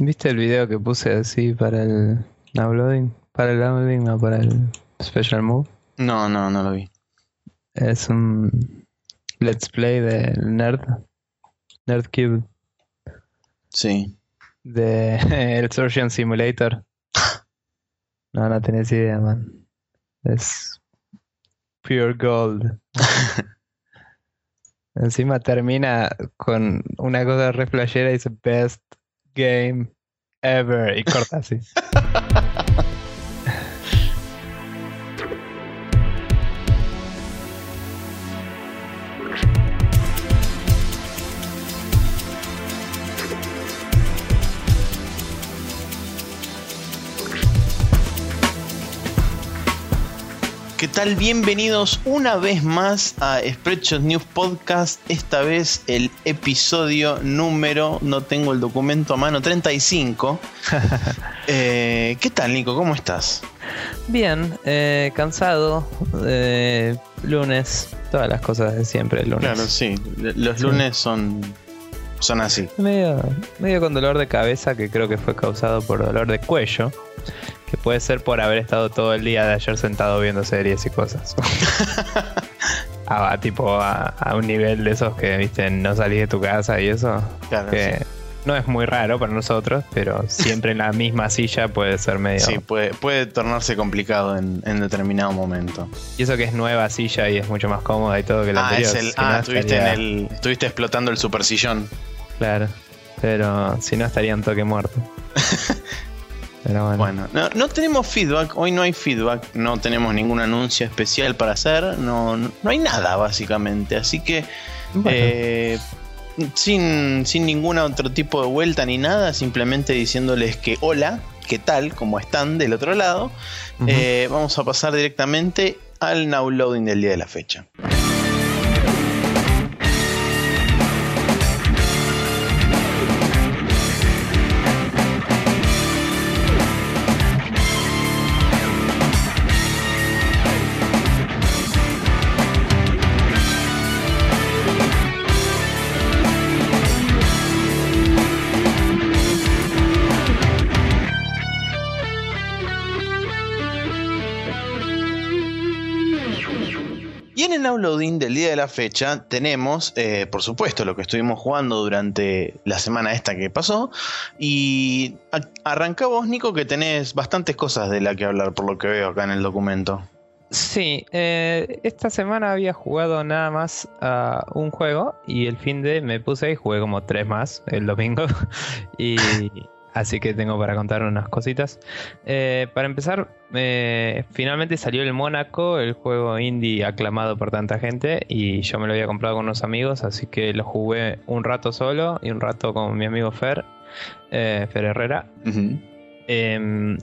¿Viste el video que puse así para el downloading? Para el downloading, no para el special move. No, no, no lo vi. Es un let's play de Nerd. Nerdcube. Sí. De el Surgeon Simulator. No, no tenés idea, man. Es pure gold. Encima termina con una cosa re flashera y dice best game ever y corta así. tal? Bienvenidos una vez más a Spreadshot News Podcast. Esta vez el episodio número, no tengo el documento a mano, 35. Eh, ¿Qué tal, Nico? ¿Cómo estás? Bien, eh, cansado. eh, lunes, todas las cosas de siempre el lunes. Claro, sí. Los Sí. lunes son, son así. Medio, medio con dolor de cabeza que creo que fue causado por dolor de cuello. Que puede ser por haber estado todo el día de ayer sentado viendo series y cosas. Ah, a, tipo a, a un nivel de esos que, viste, no salís de tu casa y eso. Claro, Que no es muy raro para nosotros, pero siempre en la misma silla puede ser medio. sí. Puede, puede tornarse complicado en, en determinado momento. Y eso que es nueva silla y es mucho más cómoda y todo que la Ah, anterior. es el, ah estuviste, en el, estuviste explotando el super sillón. Claro. Pero si no estaría en toque muerto. Pero bueno. Bueno, no, no tenemos feedback, hoy no hay feedback, no tenemos ningún anuncio especial para hacer, no, no, hay nada básicamente, así que Bueno. eh, sin, sin ningún otro tipo de vuelta ni nada, simplemente diciéndoles que hola, ¿qué tal? ¿Cómo están del otro lado? Eh, vamos a pasar directamente al now loading del día de la fecha. El downloading del día de la fecha tenemos, eh, por supuesto, lo que estuvimos jugando durante la semana esta que pasó. Y arranca vos, Nico, que tenés bastantes cosas de la que hablar por lo que veo acá en el documento. Sí, eh, esta semana había jugado nada más a un juego y el fin de me puse y jugué como tres más el domingo. y así que tengo para contar unas cositas. Eh, para empezar, eh, finalmente salió el Mónaco, el juego indie aclamado por tanta gente y yo me lo había comprado con unos amigos, así que lo jugué un rato solo y un rato con mi amigo Fer, eh, Fer Herrera. Em,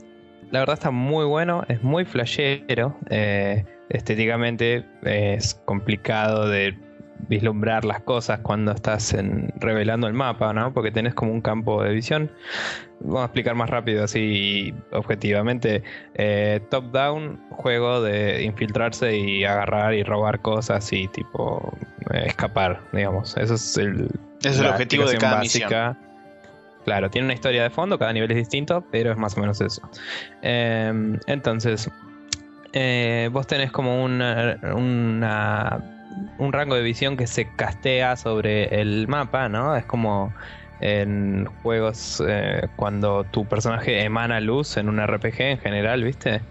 la verdad está muy bueno, es muy flashero. eh, estéticamente es complicado de vislumbrar las cosas cuando estás en, revelando el mapa, ¿no? Porque tenés como un campo de visión. Vamos a explicar más rápido, así objetivamente. Eh, top down, juego de infiltrarse y agarrar y robar cosas y tipo eh, escapar, digamos. Eso es el, es el objetivo de cada misión. básica. Claro, tiene una historia de fondo, cada nivel es distinto, pero es más o menos eso. Eh, entonces, eh, vos tenés como una, una- un rango de visión que se castea sobre el mapa, ¿no? Es como en juegos eh, cuando tu personaje emana luz en un RPG en general, ¿viste?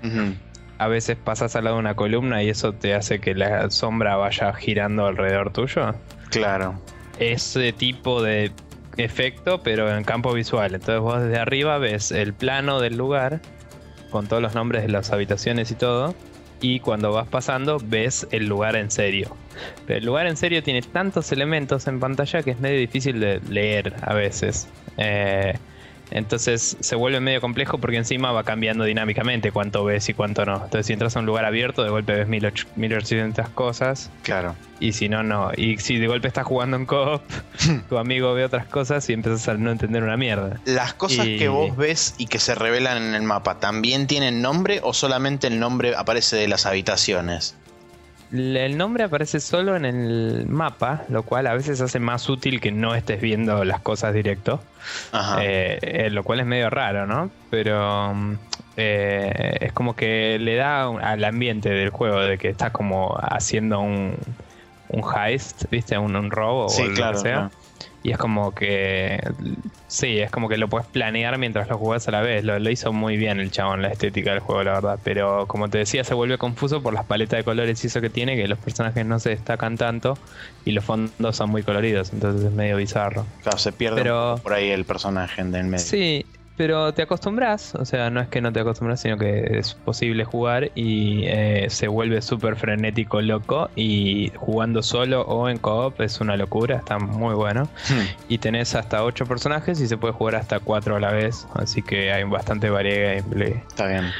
A veces pasas al lado de una columna y eso te hace que la sombra vaya girando alrededor tuyo Claro. ese tipo de efecto, pero en campo visual. Entonces vos desde arriba ves el plano del lugar con todos los nombres de las habitaciones y todo. Y cuando vas pasando ves el lugar en serio. Pero el lugar en serio tiene tantos elementos en pantalla que es medio difícil de leer a veces. Eh, entonces se vuelve medio complejo porque encima va cambiando dinámicamente cuánto ves y cuánto no. Entonces si entras a un lugar abierto de golpe ves 1800 1800 cosas Claro. y si no, no. Y si de golpe estás jugando en co-op, tu amigo ve otras cosas y empiezas a no entender una mierda. ¿Las cosas Y- que vos ves y que se revelan en el mapa también tienen nombre o solamente el nombre aparece de las habitaciones? El nombre aparece solo en el mapa, lo cual a veces hace más útil que no estés viendo las cosas directo. Eh, eh, lo cual es medio raro, ¿no? Pero mm, eh, es como que le da al ambiente del juego de que estás como haciendo un, un heist, ¿viste? Un, un robo o lo que sea. Y es como que. Sí, es como que lo puedes planear mientras lo jugás a la vez. Lo, hizo muy bien el chabón, la estética del juego, la verdad. Pero como te decía, se vuelve confuso por las paletas de colores y eso que tiene, que los personajes no se destacan tanto y los fondos son muy coloridos, entonces es medio bizarro. Claro, se pierde por ahí el personaje en el medio. Sí, pero te acostumbras, o sea, no es que no te acostumbras, sino que es posible jugar y eh, se vuelve súper frenético, loco. Y jugando solo o en co-op es una locura, está muy bueno. Hmm. Y tenés hasta 8 personajes y se puede jugar hasta 4 a la vez, así que hay bastante variedad gameplay. Está bien.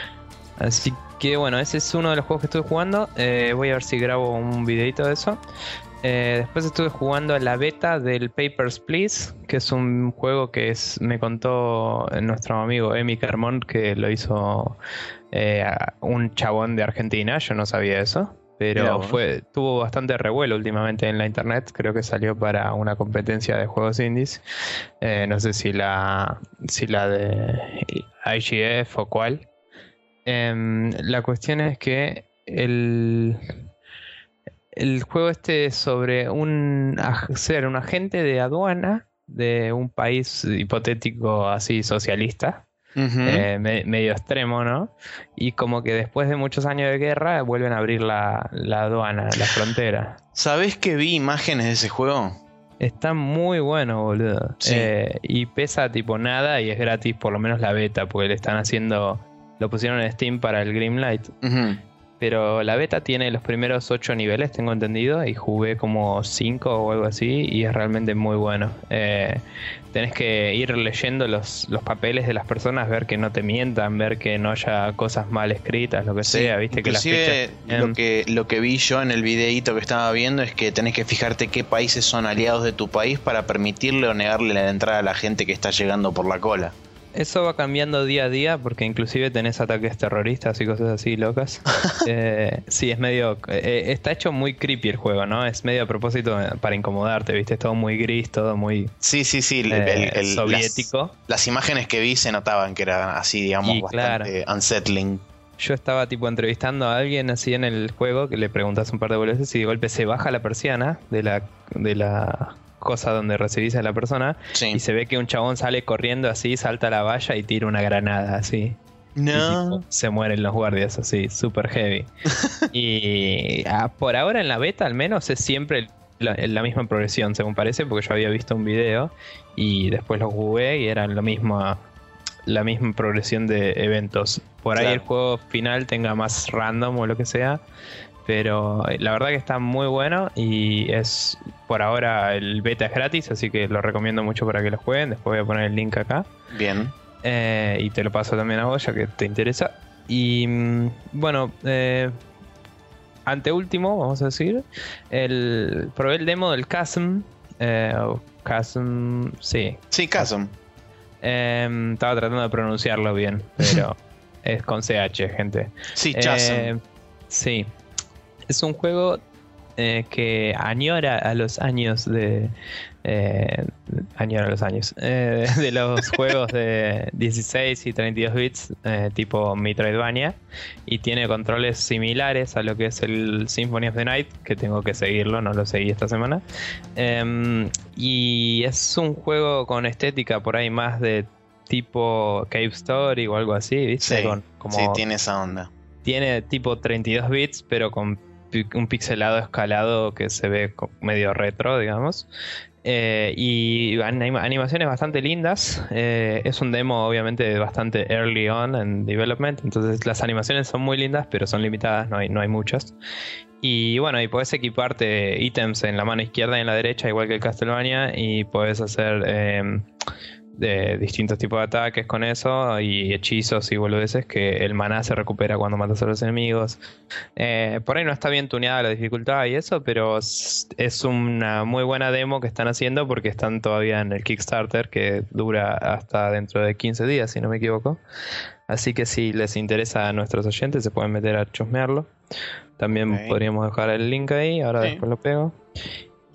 Así que bueno, ese es uno de los juegos que estoy jugando. Eh, voy a ver si grabo un videito de eso. Eh, después estuve jugando la beta del Papers, Please, que es un juego que es, me contó nuestro amigo Emi Carmont que lo hizo eh, un chabón de Argentina, yo no sabía eso. Pero fue, tuvo bastante revuelo últimamente en la internet. Creo que salió para una competencia de juegos indies. Eh, no sé si la, si la de IGF o cuál. Em, la cuestión es que el, el juego este es sobre un ser un agente de aduana de un país hipotético así socialista. Eh, medio extremo, ¿no? Y como que después de muchos años de guerra vuelven a abrir la, aduana, la frontera. ¿Sabes que vi imágenes de ese juego? Está muy bueno, boludo. Eh, y pesa tipo nada y es gratis por lo menos la beta, porque le están haciendo... Lo pusieron en Steam para el Greenlight. Pero la beta tiene los primeros 8 niveles, tengo entendido, y jugué como 5 o algo así, y es realmente muy bueno. Eh, tenés que ir leyendo los, los papeles de las personas, ver que no te mientan, ver que no haya cosas mal escritas, lo que sea, viste que las lo que lo que vi yo en el videíto que estaba viendo es que tenés que fijarte qué países son aliados de tu país para permitirle o negarle la entrada a la gente que está llegando por la cola. Eso va cambiando día a día porque inclusive tenés ataques terroristas y cosas así locas. eh, sí, es medio... Eh, está hecho muy creepy el juego, ¿no? Es medio a propósito para incomodarte, ¿viste? Es todo muy gris, todo muy... Sí, sí, sí. el, soviético. Las, imágenes que vi se notaban que eran así, digamos, bastante unsettling. Yo estaba tipo entrevistando a alguien así en el juego que le preguntas un par de veces y de golpe se baja la persiana de la, de la cosa donde recibís a la persona y se ve que un chabón sale corriendo así, salta a la valla y tira una granada así. No. se mueren los guardias así, super heavy. y ah, por ahora en la beta al menos es siempre la, la, misma progresión, según parece, porque yo había visto un video y después lo jugué y era lo mismo, la misma progresión de eventos. Por ahí el juego final tenga más random o lo que sea, pero eh, la verdad que está muy bueno y es por ahora el beta es gratis, así que lo recomiendo mucho para que lo jueguen. Después voy a poner el link acá. Bien. Eh, y te lo paso también a vos ya que te interesa. Y mm, bueno, eh, anteúltimo, vamos a decir, el, probé el demo del Chasm. Eh, Chasm, sí. Sí, Chasm. Em, estaba tratando de pronunciarlo bien, pero es con CH, gente. Sí, Chasm. sí es un juego eh, que añora a los años de. Eh, añora a los años. Eh, de los juegos de 16 y 32 bits, tipo Metroidvania. Y tiene controles similares a lo que es el Symphony of the Night, que tengo que seguirlo, no lo seguí esta semana. Em, y es un juego con estética por ahí más de tipo Cave Story o algo así, ¿viste? Sí, sí tiene esa onda. Tiene tipo 32 bits, pero con un pixelado escalado que se ve medio retro, digamos. Eh, y animaciones bastante lindas. Eh, es un demo, obviamente, bastante early on en development. Entonces, las animaciones son muy lindas, pero son limitadas, no hay, no hay muchas. Y bueno, y puedes equiparte ítems en la mano izquierda y en la derecha, igual que el Castlevania, y puedes hacer. Em, de distintos tipos de ataques con eso y hechizos y boludeces que el maná se recupera cuando matas a los enemigos. Eh, por ahí no está bien tuneada la dificultad y eso, pero es una muy buena demo que están haciendo porque están todavía en el Kickstarter que dura hasta dentro de 15 días, si no me equivoco. Así que si les interesa a nuestros oyentes se pueden meter a chusmearlo. También podríamos dejar el link ahí, ahora después lo pego.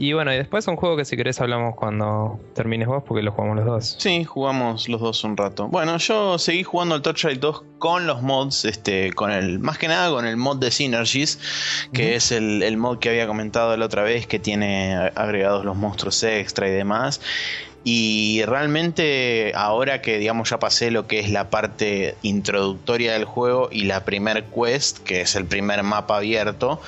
Y bueno, y después un juego que si querés hablamos cuando termines vos, porque lo jugamos los dos. Sí, jugamos los dos un rato. Bueno, yo seguí jugando el Torchlight 2 con los mods, este, con el, más que nada con el mod de Synergies, que es el, el, mod que había comentado la otra vez, que tiene agregados los monstruos extra y demás. Y realmente ahora que digamos ya pasé lo que es la parte introductoria del juego y la primer quest, que es el primer mapa abierto,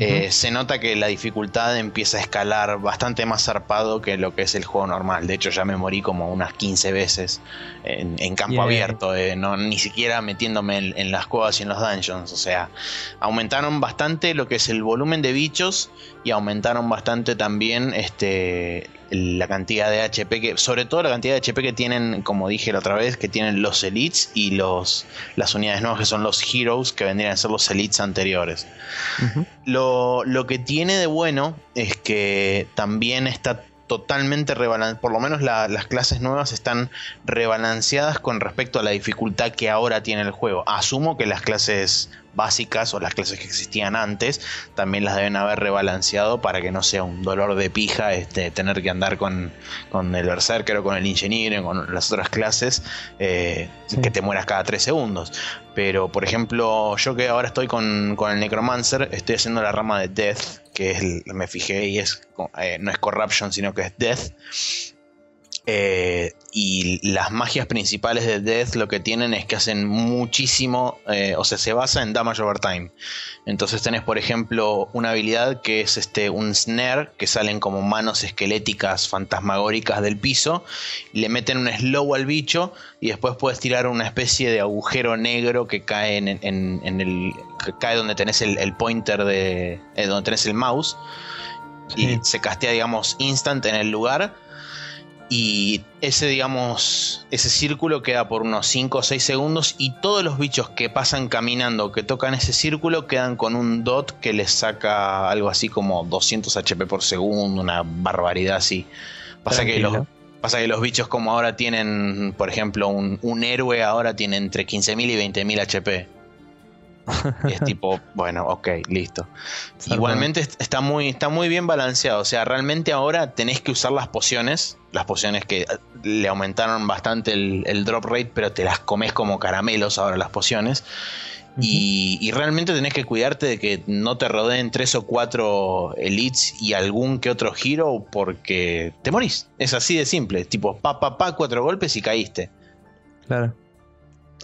eh, se nota que la dificultad empieza a escalar bastante más zarpado que lo que es el juego normal. De hecho, ya me morí como unas 15 veces en, campo abierto, eh, no, ni siquiera metiéndome en, las cuevas y en los dungeons. O sea, aumentaron bastante lo que es el volumen de bichos y aumentaron bastante también este, la cantidad de HP que, sobre todo la cantidad de HP que tienen, como dije la otra vez, que tienen los elites y los las unidades nuevas que son los heroes, que vendrían a ser los elites anteriores. lo, lo que tiene de bueno es que también está totalmente rebalanceado, por lo menos las clases nuevas están rebalanceadas con respecto a la dificultad que ahora tiene el juego. Asumo que las clases básicas o las clases que existían antes también las deben haber rebalanceado para que no sea un dolor de pija este, tener que andar con, el berserker o con el ingeniero, con las otras clases, eh, que te mueras cada tres segundos. Pero, por ejemplo, yo que ahora estoy con, con el Necromancer, estoy haciendo la rama de Death, que es, me fijé y es, eh, no es Corruption, sino que es Death. Eh, y las magias principales de Death lo que tienen es que hacen muchísimo, eh, o sea, se basa en damage over time. Entonces tenés, por ejemplo, una habilidad que es este, un snare, que salen como manos esqueléticas fantasmagóricas del piso, le meten un slow al bicho y después puedes tirar una especie de agujero negro que cae en, el. cae donde tenés el, pointer de. Eh, donde tenés el mouse. Y se castea, digamos, instant en el lugar y ese, digamos, ese círculo queda por unos 5 o 6 segundos y todos los bichos que pasan caminando, que tocan ese círculo, quedan con un dot que les saca algo así como 200 HP por segundo, una barbaridad así. Pasa que, los, pasa que los bichos como ahora tienen, por ejemplo, un, un héroe ahora tiene entre 15.000 y 20.000 HP. Y es tipo, bueno, ok, listo. Igualmente está muy, está muy bien balanceado. O sea, realmente ahora tenés que usar las pociones. Las pociones que le aumentaron bastante el, drop rate, pero te las comes como caramelos ahora las pociones. y, realmente tenés que cuidarte de que no te rodeen tres o cuatro elites y algún que otro giro porque te morís. Es así de simple. Tipo, pa, pa, pa, cuatro golpes y caíste. Claro.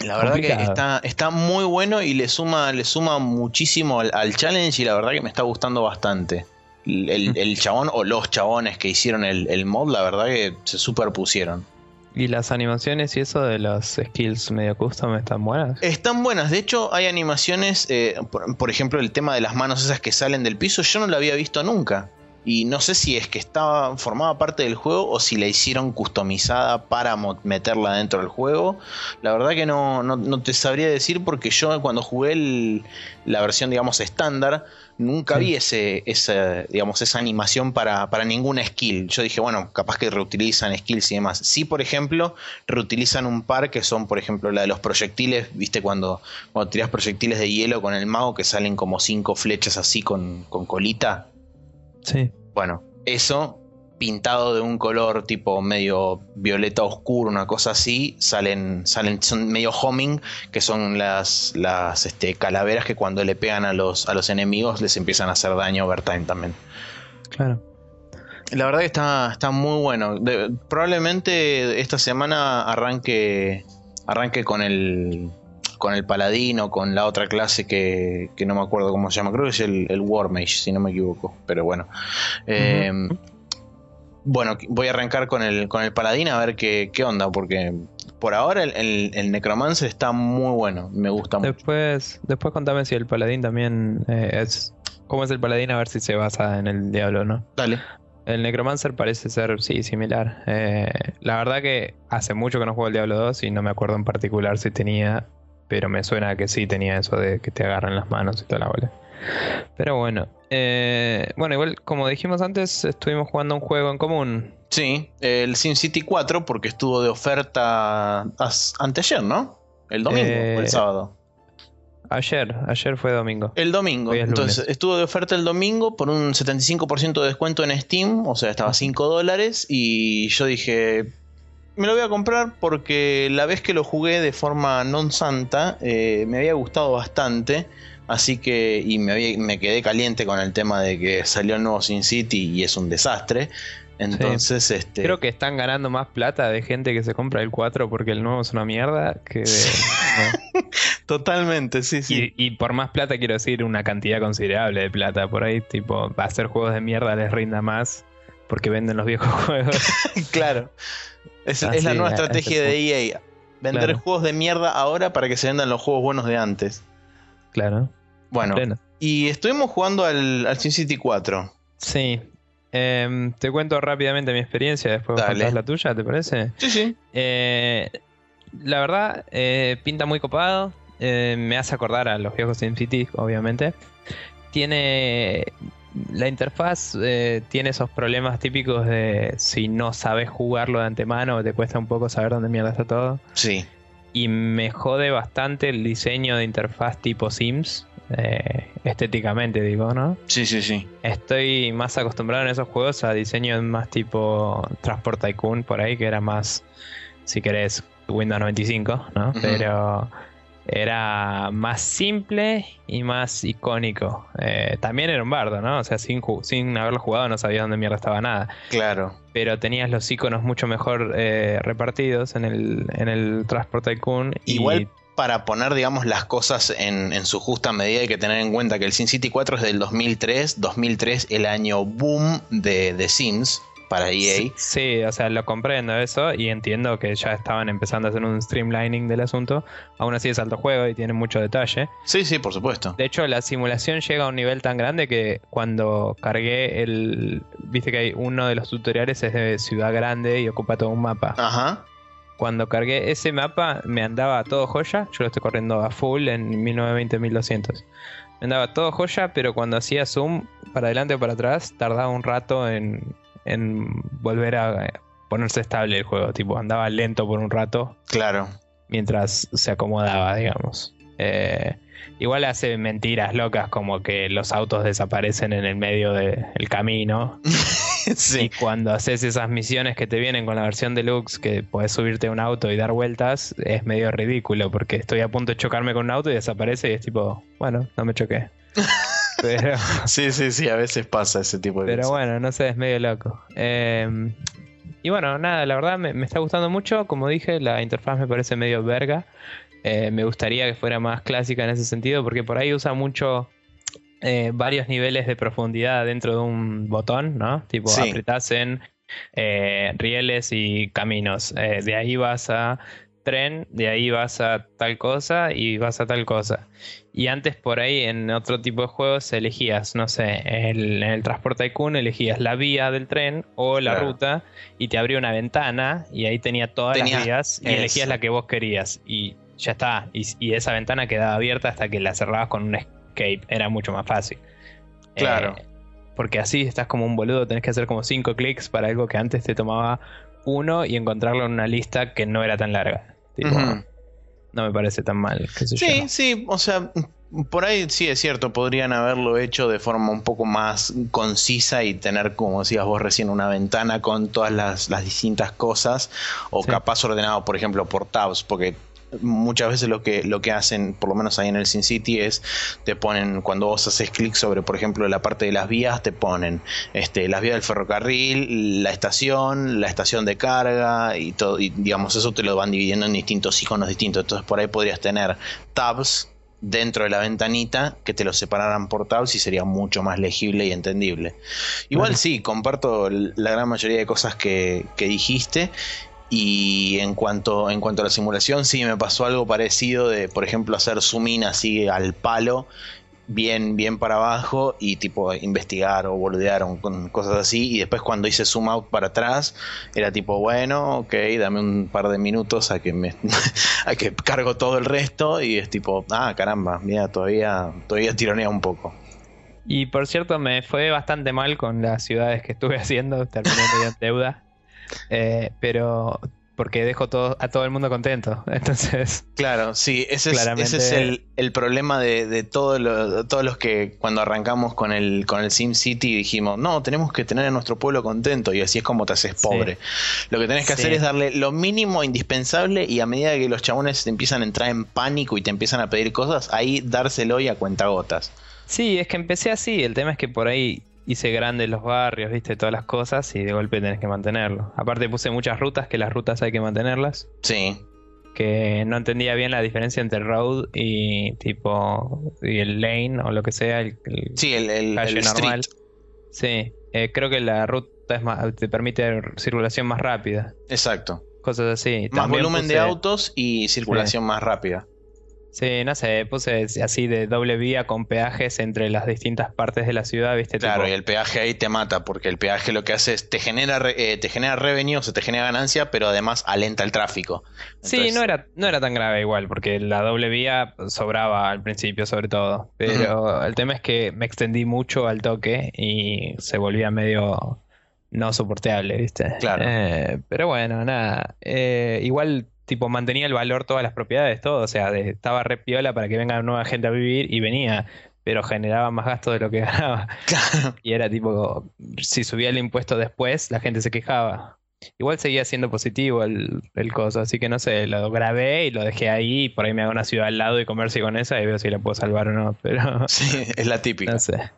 La verdad que está, está muy bueno y le suma, le suma muchísimo al, challenge y la verdad que me está gustando bastante. El, chabón o los chabones que hicieron el, mod, la verdad que se superpusieron. ¿Y las animaciones y eso de las skills medio custom están buenas? Están buenas, de hecho hay animaciones, eh, por, ejemplo el tema de las manos esas que salen del piso, yo no lo había visto nunca. Y no sé si es que estaba formaba parte del juego o si la hicieron customizada para meterla dentro del juego. La verdad que no, no, te sabría decir porque yo cuando jugué la versión, digamos, estándar, nunca vi ese, esa, digamos, esa animación para, para ninguna skill. Yo dije, bueno, capaz que reutilizan skills y demás. Sí, por ejemplo, reutilizan un par que son, por ejemplo, la de los proyectiles. ¿Viste cuando, cuando tiras proyectiles de hielo con el mago que salen como cinco flechas así con, con colita? Sí. Bueno, eso pintado de un color tipo medio violeta oscuro, una cosa así, salen, salen, son medio homing, que son las, las este, calaveras que cuando le pegan a los, a los enemigos les empiezan a hacer daño overtime también. Claro. La verdad que está, está muy bueno. probablemente esta semana arranque, arranque con el, con el paladino, con la otra clase que, no me acuerdo cómo se llama, creo que es el, el War Mage, si no me equivoco, pero bueno. Eh, bueno, voy a arrancar con el, con el paladín a ver qué, onda, porque por ahora el, el, Necromancer está muy bueno, me gusta mucho. Después, después contame si el paladín también eh, es... ¿Cómo es el paladín? A ver si se basa en el diablo, ¿no? Dale. El Necromancer parece ser, sí, similar. Eh, la verdad que hace mucho que no juego el Diablo 2 y no me acuerdo en particular si tenía, pero me suena que sí tenía eso de que te agarran las manos y toda la bola. Pero bueno, eh, bueno, igual como dijimos antes, estuvimos jugando un juego en común. Sí, el SimCity 4 porque estuvo de oferta anteayer, ¿no? El domingo o el sábado. Ayer, ayer fue domingo. El domingo. Entonces estuvo de oferta el domingo por un 75% de descuento en Steam, o sea, estaba 5 dólares y yo dije, me lo voy a comprar porque la vez que lo jugué de forma non santa eh, me había gustado bastante. Así que, y me, me quedé caliente con el tema de que salió el nuevo Sin City y es un desastre. Entonces, este. Creo que están ganando más plata de gente que se compra el 4 porque el nuevo es una mierda que Totalmente, sí, sí. Y, por más plata quiero decir una cantidad considerable de plata. Por ahí, tipo, va a hacer juegos de mierda les rinda más porque venden los viejos juegos. claro. Es, la nueva estrategia de EA. Vender juegos de mierda ahora para que se vendan los juegos buenos de antes. Claro. Bueno. Y estuvimos jugando al, al Sin City 4. Sí, Em, te cuento rápidamente mi experiencia, después contás la tuya, ¿te parece? Sí, sí. Eh, la verdad, eh, pinta muy copado. Eh, me hace acordar a los viejos SimCity, obviamente. Tiene. La interfaz tiene esos problemas típicos de si no sabes jugarlo de antemano, te cuesta un poco saber dónde mierda está todo. Sí. Y me jode bastante el diseño de interfaz tipo Sims. Eh, estéticamente, digo, ¿no? Sí, sí, sí. Estoy más acostumbrado en esos juegos a diseños más tipo Transport Tycoon, por ahí, que era más, si querés, Windows 95, ¿no? Pero era más simple y más icónico. Eh, también era un bardo, ¿no? O sea, sin, sin haberlo jugado no sabías dónde mierda estaba nada. Claro. Pero tenías los iconos mucho mejor eh, repartidos en el, en el Transport Tycoon. Igual para poner, digamos, las cosas en, su justa medida hay que tener en cuenta que el SimCity 4 es del 2003, 2003 el año boom de, de Sims para EA. Sí, o sea, lo comprendo eso y entiendo que ya estaban empezando a hacer un streamlining del asunto. Aún así es alto juego y tiene mucho detalle. Sí, sí, por supuesto. De hecho, la simulación llega a un nivel tan grande que cuando cargué el... Viste que hay uno de los tutoriales es de ciudad grande y ocupa todo un mapa. Ajá cuando cargué ese mapa me andaba todo joya. Yo lo estoy corriendo a full en 1920-1200. Me andaba todo joya, pero cuando hacía zoom para adelante o para atrás, tardaba un rato en, en volver a ponerse estable el juego. Tipo, andaba lento por un rato. Claro. Mientras se acomodaba, digamos. Eh, igual hace mentiras locas como que los autos desaparecen en el medio del camino. Y cuando haces esas misiones que te vienen con la versión deluxe, que puedes subirte a un auto y dar vueltas, es medio ridículo, porque estoy a punto de chocarme con un auto y desaparece y es tipo, bueno, no me choqué. Pero, sí, sí, sí, a veces pasa ese tipo de Pero bueno, no sé, es medio loco. Em, y bueno, nada, la verdad me, está gustando mucho. Como dije, la interfaz me parece medio verga. Eh, me gustaría que fuera más clásica en ese sentido, porque por ahí usa mucho eh, varios niveles de profundidad dentro de un botón, ¿no? Tipo, sí. en eh, rieles y caminos. De ahí vas a tren, de ahí vas a tal cosa y vas a tal cosa. Y antes por ahí en otro tipo de juegos elegías, no sé, en el transporte Tycoon elegías la vía del tren o la ruta y te abría una ventana y ahí tenía todas las vías y elegías la que vos querías y ya está. Y, y, esa ventana quedaba abierta hasta que la cerrabas con un era mucho más fácil. Claro. Eh, porque así estás como un boludo, tenés que hacer como cinco clics para algo que antes te tomaba uno y encontrarlo en una lista que no era tan larga. No me parece tan mal. sí, sí, o sea, por ahí sí es cierto, podrían haberlo hecho de forma un poco más concisa y tener, como decías vos recién, una ventana con todas las, distintas cosas, o capaz ordenado, por ejemplo, por tabs, porque muchas veces lo que, lo que hacen, por lo menos ahí en el Sin City, es te ponen, cuando vos haces clic sobre, por ejemplo, la parte de las vías, te ponen este, las vías del ferrocarril, la estación, la estación de carga y todo, y digamos, eso te lo van dividiendo en distintos iconos distintos. Entonces por ahí podrías tener tabs dentro de la ventanita que te lo separaran por tabs y sería mucho más legible y entendible. Igual sí, comparto la gran mayoría de cosas que, que dijiste y en cuanto, en cuanto a la simulación, sí me pasó algo parecido de, por ejemplo, hacer zoom in así al palo bien, bien para abajo y tipo investigar o boludear o con cosas así. Y después cuando hice zoom out para atrás, era tipo, bueno, ok, dame un par de minutos a que me a que cargo todo el resto. Y es tipo, ah, caramba, mira, todavía, todavía tironea un poco. Y por cierto, me fue bastante mal con las ciudades que estuve haciendo, terminé en deuda. Eh, pero porque dejo todo, a todo el mundo contento. Entonces. Claro, sí, ese es, ese es el, el, problema de, de todos los que cuando arrancamos con el, con el Sim City dijimos, no, tenemos que tener a nuestro pueblo contento y así es como te haces pobre. Lo que tenés que hacer es darle lo mínimo indispensable y a medida que los chabones te empiezan a entrar en pánico y te empiezan a pedir cosas, ahí dárselo y a cuentagotas. Sí, es que empecé así. El tema es que por ahí hice grandes los barrios, viste, todas las cosas y de golpe tenés que mantenerlo. Aparte puse muchas rutas, que las rutas hay que mantenerlas. Sí. Que no entendía bien la diferencia entre road y tipo y el lane o lo que sea. El, sí, el, el, normal. Sí, eh, creo que la ruta es más, te permite circulación más rápida. Exacto. Cosas así. Más volumen de autos y circulación más rápida. Sí, no sé, puse así de doble vía con peajes entre las distintas partes de la ciudad, ¿viste? Claro, y el peaje ahí te mata, porque el peaje lo que hace es te genera, eh, te genera revenue, o sea, te genera ganancia, pero además alenta el tráfico. Sí, no era, no era tan grave igual, porque la doble vía sobraba al principio sobre todo, pero el tema es que me extendí mucho al toque y se volvía medio no soportable, ¿viste? Claro. Eh, pero bueno, nada, eh, igual tipo mantenía el valor todas las propiedades, todo, o sea, estaba re piola para que venga nueva gente a vivir y venía, pero generaba más gasto de lo que ganaba. Y era tipo, si subía el impuesto después, la gente se quejaba. Igual seguía siendo positivo el, el coso, así que no sé, lo grabé y lo dejé ahí, y por ahí me hago una ciudad al lado y comercio con esa y veo si la puedo salvar o no, pero... Sí, es la típica. No sé.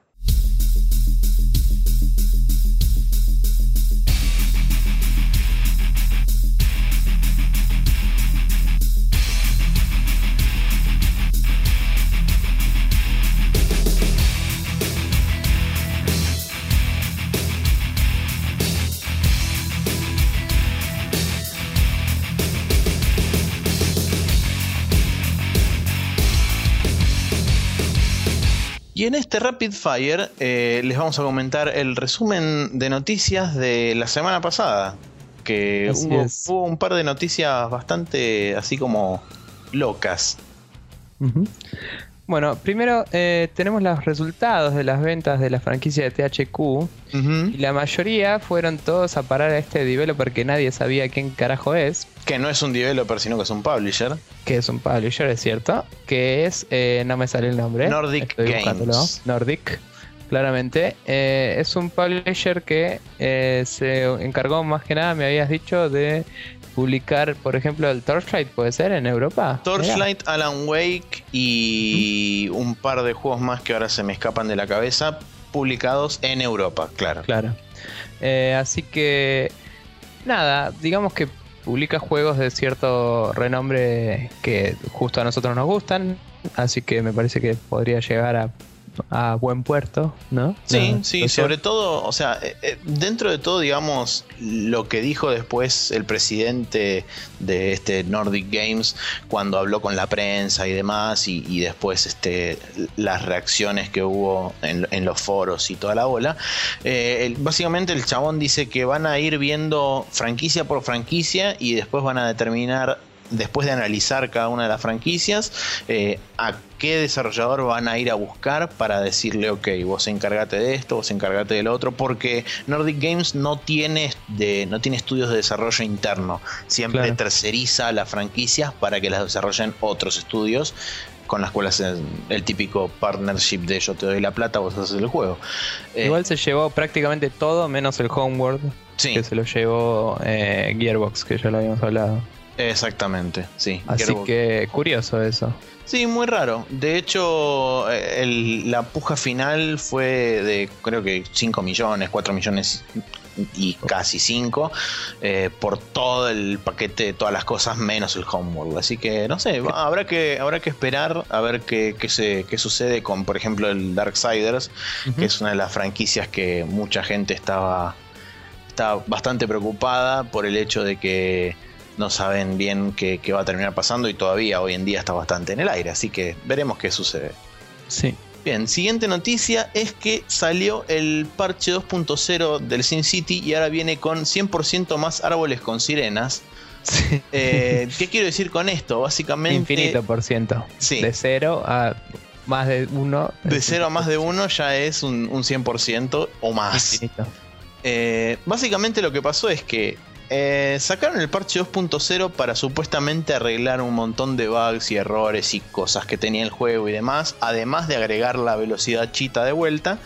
Y en este Rapid Fire eh, les vamos a comentar el resumen de noticias de la semana pasada. Que hubo, un par de noticias bastante así como locas. Bueno, primero eh, tenemos los resultados de las ventas de la franquicia de THQ. Y la mayoría fueron todos a parar a este developer que nadie sabía quién carajo es. Que no es un developer, sino que es un publisher. Que es un publisher, es cierto. Que es, eh, no me sale el nombre. Nordic Games. Nordic, claramente. Eh, es un publisher que se encargó más que nada, me habías dicho, de publicar, por ejemplo, el Torchlight, ¿puede ser en Europa? Torchlight, Alan Wake y un par de juegos más que ahora se me escapan de la cabeza, publicados en Europa, claro. Claro. Eh, así que, nada, digamos que publica juegos de cierto renombre que justo a nosotros nos gustan, así que me parece que podría llegar a a buen puerto, ¿no? Sí, sí, sobre todo, o sea, eh, eh, dentro de todo, digamos, lo que dijo después el presidente de este Nordic Games cuando habló con la prensa y demás, y, después este, las reacciones que hubo en, los foros y toda la bola, eh, básicamente el chabón dice que van a ir viendo franquicia por franquicia y después van a determinar después de analizar cada una de las franquicias, eh, a qué desarrollador van a ir a buscar para decirle, ok, vos encárgate de esto, vos encárgate del otro, porque Nordic Games no tiene, de, no tiene estudios de desarrollo interno, siempre terceriza las franquicias para que las desarrollen otros estudios con las cuales es el típico partnership de yo te doy la plata, vos haces el juego. Eh, Igual se llevó prácticamente todo menos el Homeworld, que se lo llevó eh, Gearbox, que ya lo habíamos hablado. Exactamente, sí. Así que curioso eso. Sí, muy raro. De hecho, eh, la puja final fue de creo que 5 millones, 4 millones y casi 5 eh, por todo el paquete, todas las cosas menos el Homeworld. Así que no sé, habrá que, habrá que esperar a ver qué, se, qué sucede con, por ejemplo, el Darksiders, que es una de las franquicias que mucha gente estaba, estaba bastante preocupada por el hecho de que no saben bien qué, va a terminar pasando y todavía hoy en día está bastante en el aire, así que veremos qué sucede. Sí. Bien, siguiente noticia es que salió el parche 2.0 del SimCity y ahora viene con 100% más árboles con sirenas. Eh, ¿Qué quiero decir con esto? Básicamente. Infinito por ciento. Sí. De 0 a más de 1. De 0 a más de 1 ya es un, un 100% o más. Infinito. Eh, básicamente lo que pasó es que eh, sacaron el parche 2.0 para supuestamente arreglar un montón de bugs y errores y cosas que tenía el juego y demás, además de agregar la velocidad chita de vuelta.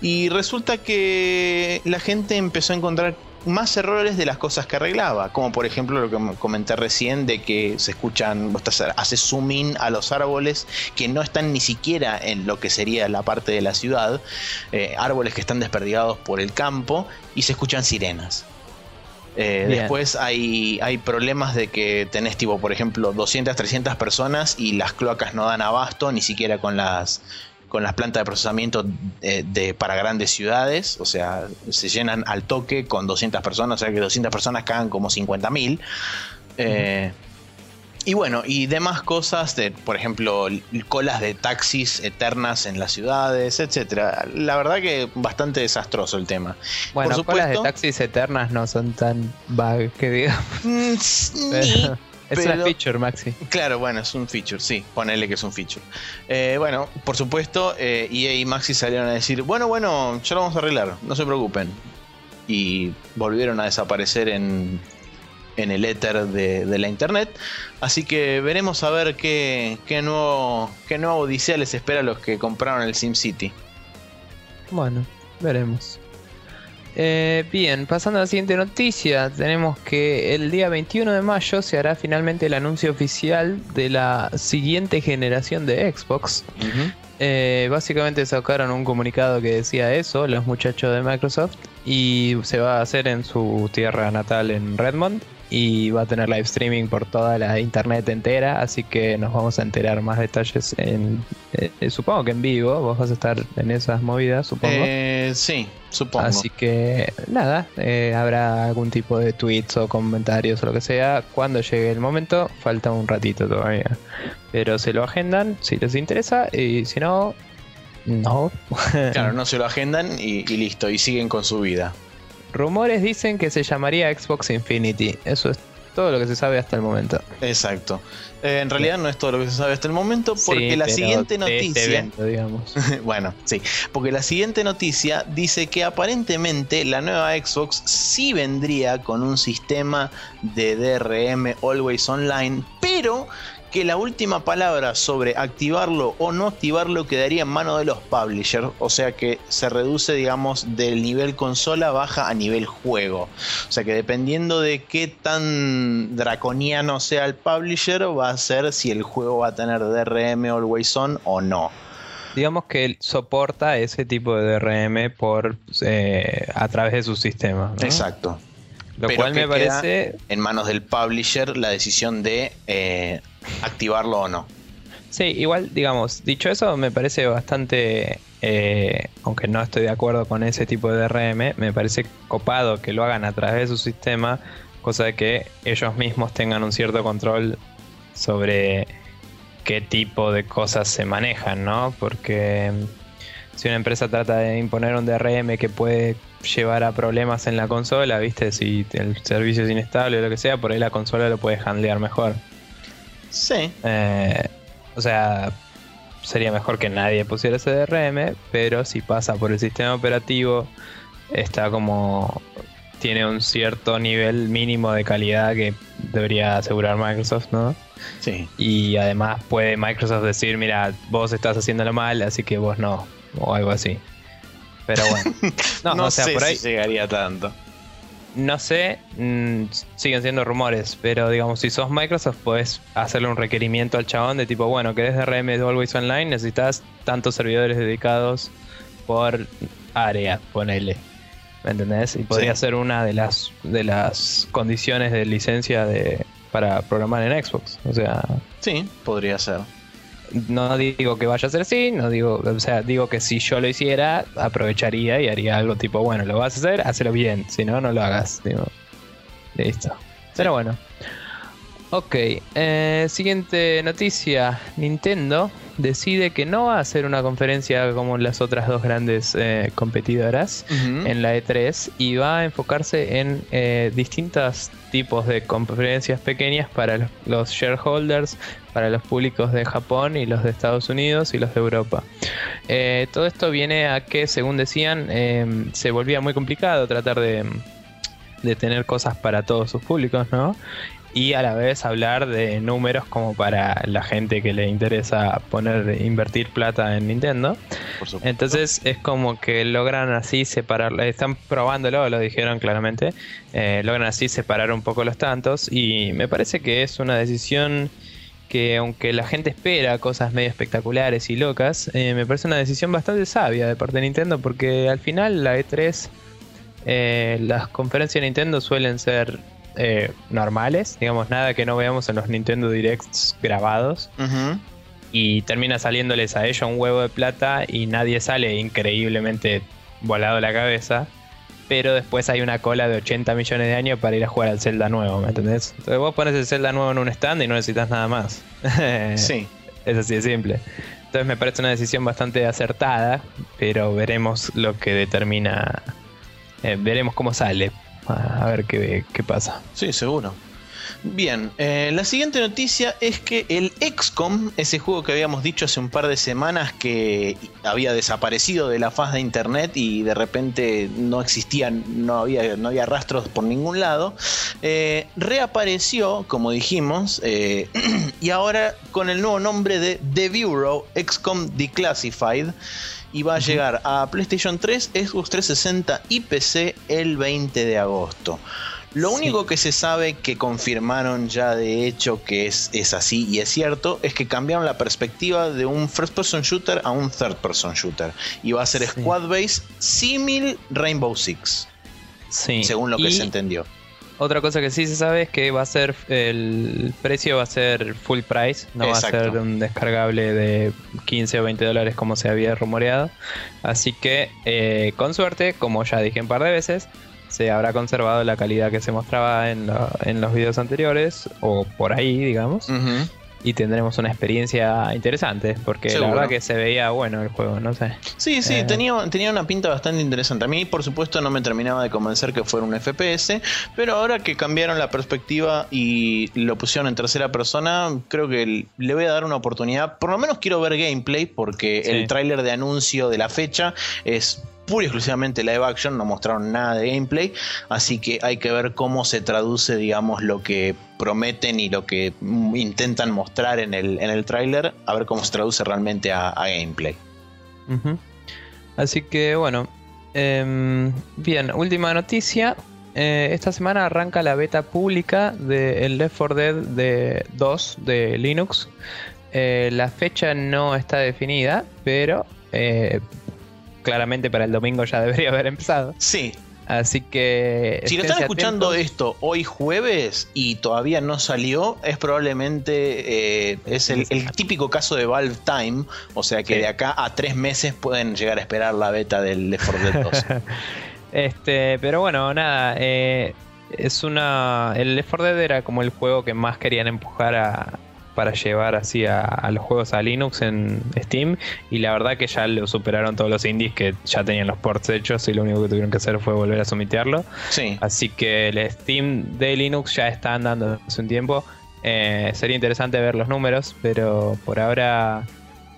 Y resulta que la gente empezó a encontrar más errores de las cosas que arreglaba, como por ejemplo lo que comenté recién de que se escuchan, haces zoom in a los árboles que no están ni siquiera en lo que sería la parte de la ciudad, eh, árboles que están desperdigados por el campo y se escuchan sirenas. Eh, después hay, hay problemas de que tenés tipo, por ejemplo, 200, 300 personas y las cloacas no dan abasto ni siquiera con las con las plantas de procesamiento eh, de, para grandes ciudades, o sea, se llenan al toque con 200 personas, o sea que 200 personas cagan como 50.000. Eh, y bueno, y demás cosas, de, por ejemplo, colas de taxis eternas en las ciudades, etcétera. La verdad que bastante desastroso el tema. Bueno, Por colas de supuesto. taxis eternas no son tan bug que digamos. Mm, s- ni- Pero es una feature, Maxi. Claro, bueno, es un feature, sí, ponele que es un feature. Eh, bueno, por supuesto, eh, EA y Maxi salieron a decir, bueno, bueno, ya lo vamos a arreglar, no se preocupen. Y volvieron a desaparecer en, en el éter de, de la internet. Así que veremos a ver qué, qué nuevo, qué nueva odisea les espera a los que compraron el SimCity. Bueno, veremos. Eh, bien, pasando a la siguiente noticia, tenemos que el día 21 de mayo se hará finalmente el anuncio oficial de la siguiente generación de Xbox. Eh, básicamente sacaron un comunicado que decía eso, los muchachos de Microsoft, y se va a hacer en su tierra natal en Redmond. Y va a tener live streaming por toda la internet entera, así que nos vamos a enterar más detalles en, eh, supongo que en vivo, vos vas a estar en esas movidas, supongo. Eh, sí, supongo. Así que nada, eh, habrá algún tipo de tweets o comentarios o lo que sea. Cuando llegue el momento, falta un ratito todavía. Pero se lo agendan si les interesa y si no, no. Claro, no se lo agendan y, y listo, y siguen con su vida. Rumores dicen que se llamaría Xbox Infinity. Eso es todo lo que se sabe hasta el momento. Exacto. Eh, en realidad no es todo lo que se sabe hasta el momento, porque Sí, la siguiente este noticia. evento, digamos. bueno, sí. Porque la siguiente noticia dice que aparentemente la nueva Xbox sí vendría con un sistema de DRM Always Online, pero que la última palabra sobre activarlo o no activarlo quedaría en mano de los publishers, o sea que se reduce, digamos, del nivel consola baja a nivel juego. O sea que dependiendo de qué tan draconiano sea el publisher, va a ser si el juego va a tener DRM Always On o no. Digamos que él soporta ese tipo de DRM por eh, a través de su sistema. ¿no? Exacto. Lo Pero cual que me parece en manos del publisher la decisión de eh, activarlo o no. Sí, igual, digamos, dicho eso, me parece bastante, eh, aunque no estoy de acuerdo con ese tipo de DRM, me parece copado que lo hagan a través de su sistema, cosa de que ellos mismos tengan un cierto control sobre qué tipo de cosas se manejan, ¿no? Porque mm, si una empresa trata de imponer un DRM que puede llevar a problemas en la consola, ¿viste? Si el servicio es inestable o lo que sea, por ahí la consola lo puede handlear mejor. Sí, Eh, o sea, sería mejor que nadie pusiera ese DRM, pero si pasa por el sistema operativo, está como. tiene un cierto nivel mínimo de calidad que debería asegurar Microsoft, ¿no? sí. Y además puede Microsoft decir, mira, vos estás haciéndolo mal, así que vos no, o algo así. Pero bueno, no, No, o sea, sé por ahí, si llegaría tanto. no sé, mm, siguen siendo rumores, pero digamos, si sos Microsoft, puedes hacerle un requerimiento al chabón de tipo, bueno, querés DRM de Always Online, necesitas tantos servidores dedicados por área, ponele. ¿Me entendés? Y podría Sí. ser una de las de las condiciones de licencia de para programar en Xbox. O sea, Sí, podría ser. No digo que vaya a ser así, no digo, o sea, digo que si yo lo hiciera, aprovecharía y haría algo tipo, bueno, lo vas a hacer, hazlo bien, si no, no lo hagas. digo. Listo. Pero bueno. Ok, eh, siguiente noticia. Nintendo decide que no va a hacer una conferencia como las otras dos grandes eh, competidoras en la E3 y va a enfocarse en eh, distintos tipos de conferencias pequeñas para los shareholders, para los públicos de Japón y los de Estados Unidos y los de Europa. Eh, todo esto viene a que, según decían, se volvía muy complicado tratar de de tener cosas para todos sus públicos, ¿no? Y a la vez hablar de números como para la gente que le interesa poner invertir plata en Nintendo. Entonces es como que logran así separar, están probándolo, lo dijeron claramente, eh, logran así separar un poco los tantos y me parece que es una decisión que aunque la gente espera cosas medio espectaculares y locas, eh, me parece una decisión bastante sabia de parte de Nintendo porque al final la E3, eh, las conferencias de Nintendo suelen ser eh, normales, digamos, nada que no veamos en los Nintendo Directs grabados. Y termina saliéndoles a ellos un huevo de plata y nadie sale increíblemente volado la cabeza. Pero después hay una cola de 80 millones de años para ir a jugar al Zelda nuevo, ¿me entendés? Entonces vos pones el Zelda nuevo en un stand y no necesitas nada más. sí. Es así de simple. Entonces me parece una decisión bastante acertada, pero veremos lo que determina. Eh, veremos cómo sale a ver qué, qué pasa. Sí, seguro. Bien, eh, la siguiente noticia es que el XCOM, ese juego que habíamos dicho hace un par de semanas que había desaparecido de la faz de internet y de repente no existían, no había, no había rastros por ningún lado, eh, reapareció, como dijimos, eh, y ahora con el nuevo nombre de The Bureau XCOM Declassified y va a llegar a PlayStation 3, Xbox 360 y PC el 20 de agosto. Lo único que se sabe que confirmaron ya de hecho que es, es, así y es cierto es que cambiaron la perspectiva de un first person shooter a un third person shooter y va a ser squad base simil Rainbow Six. Sí. Según lo que se entendió. Otra cosa que sí se sabe es que va a ser el precio va a ser full price, no va a ser un descargable de 15 o 20 dólares como se había rumoreado. Así que eh, con suerte, como ya dije un par de veces, se habrá conservado la calidad que se mostraba en, en los videos anteriores o por ahí, digamos y tendremos una experiencia interesante, porque la verdad que se veía bueno el juego, no sé. Sí, sí, eh, tenía, tenía una pinta bastante interesante. A mí, por supuesto, no me terminaba de convencer que fuera un FPS, pero ahora que cambiaron la perspectiva y lo pusieron en tercera persona, creo que le voy a dar una oportunidad. Por lo menos quiero ver gameplay, porque el tráiler de anuncio de la fecha es pura y exclusivamente live action, no mostraron nada de gameplay, así que hay que ver cómo se traduce, digamos, lo que prometen y lo que intentan mostrar en el, en el tráiler, a ver cómo se traduce realmente a, gameplay. Así que bueno, em, bien, última noticia. Eh, esta semana arranca la beta pública de el Left 4 Dead de 2 de Linux. Eh, la fecha no está definida, pero eh, claramente para el domingo ya debería haber empezado. Sí. Así que. Si lo están escuchando esto hoy jueves y todavía no salió, es probablemente eh, es el, típico caso de Valve Time. O sea que de acá a tres meses pueden llegar a esperar la beta del Left 4 Dead 2. este, pero bueno, nada. Eh, es una. El Left 4 Dead era como el juego que más querían empujar a, para llevar así a, los juegos a Linux en Steam y la verdad que ya lo superaron todos los indies que ya tenían los ports hechos y lo único que tuvieron que hacer fue volver a someterlo. Sí. Así que el Steam de Linux ya está andando hace un tiempo. Eh, sería interesante ver los números, pero por ahora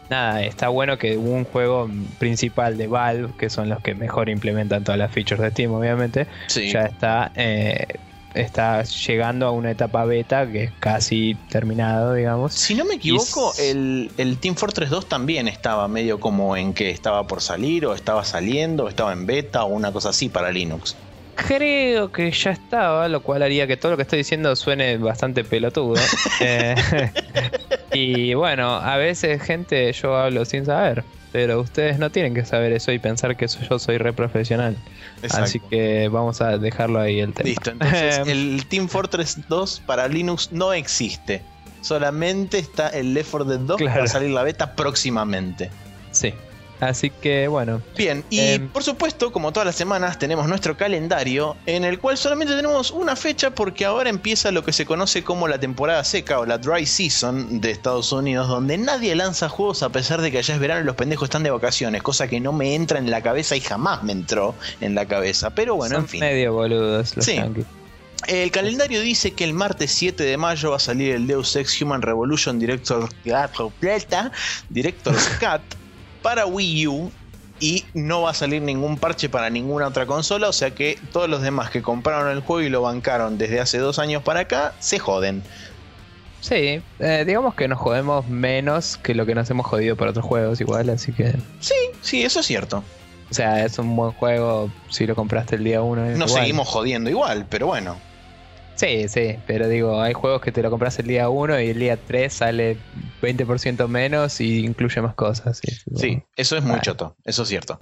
nada, está bueno que un juego principal de Valve, que son los que mejor implementan todas las features de Steam, obviamente, ya está eh, está llegando a una etapa beta que es casi terminado, digamos. Si no me equivoco, el, Team Fortress 2 también estaba medio como en que estaba por salir, o estaba saliendo, o estaba en beta, o una cosa así para Linux. Creo que ya estaba, lo cual haría que todo lo que estoy diciendo suene bastante pelotudo. Eh, y bueno, a veces, gente, yo hablo sin saber. Pero ustedes no tienen que saber eso y pensar que yo soy re profesional. Así que vamos a dejarlo ahí el tema. Listo, entonces el Team Fortress 2 para Linux no existe. Solamente está el Left 4 Dead 2 para salir la beta próximamente. Sí. Así que bueno. Bien, y Em. por supuesto, como todas las semanas, tenemos nuestro calendario en el cual solamente tenemos una fecha porque ahora empieza lo que se conoce como la temporada seca o la dry season de Estados Unidos, donde nadie lanza juegos a pesar de que allá es verano y los pendejos están de vacaciones, cosa que no me entra en la cabeza y jamás me entró en la cabeza. Pero bueno, son en fin. medio boludos los Sí. yankees. El calendario dice que el martes 7 de mayo va a salir el Deus Ex Human Revolution Director Director's Cut para Wii U y no va a salir ningún parche para ninguna otra consola, o sea que todos los demás que compraron el juego y lo bancaron desde hace dos años para acá se joden. Sí, eh, digamos que nos jodemos menos que lo que nos hemos jodido por otros juegos igual, así que... Sí, sí, eso es cierto. O sea, es un buen juego si lo compraste el día 1. Nos seguimos jodiendo igual, pero bueno. Sí, sí, pero digo, hay juegos que te lo compras el día 1 y el día 3 sale 20% menos y incluye más cosas. Sí, eso es muy Vale. choto, eso es cierto.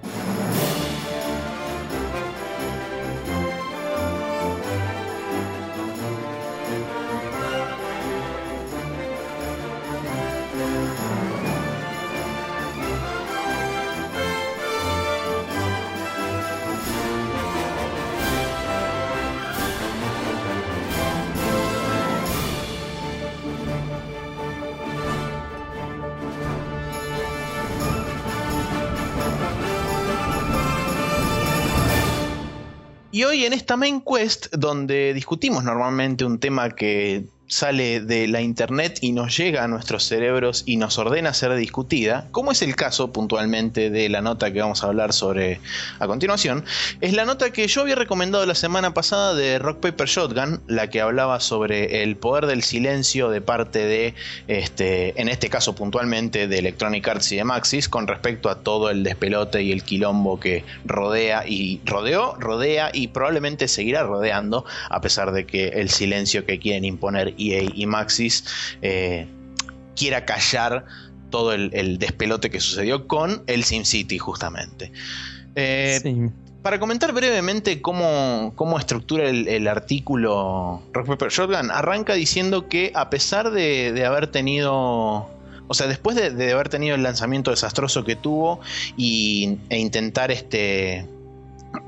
En esta main quest, donde discutimos normalmente un tema que sale de la internet y nos llega a nuestros cerebros y nos ordena ser discutida, como es el caso puntualmente de la nota que vamos a hablar sobre a continuación, es la nota que yo había recomendado la semana pasada de Rock Paper Shotgun, la que hablaba sobre el poder del silencio de parte de, este, en este caso puntualmente de Electronic Arts y de Maxis, con respecto a todo el despelote y el quilombo que rodea y rodeó, rodea y probablemente seguirá rodeando, a pesar de que el silencio que quieren imponer EA y Maxis eh, quiera callar todo el, el despelote que sucedió con el SimCity justamente. Eh, sí. para comentar brevemente cómo, cómo estructura el, el artículo Rock Paper Shotgun, arranca diciendo que a pesar de, de haber tenido. O sea, después de, de haber tenido el lanzamiento desastroso que tuvo y, e intentar este.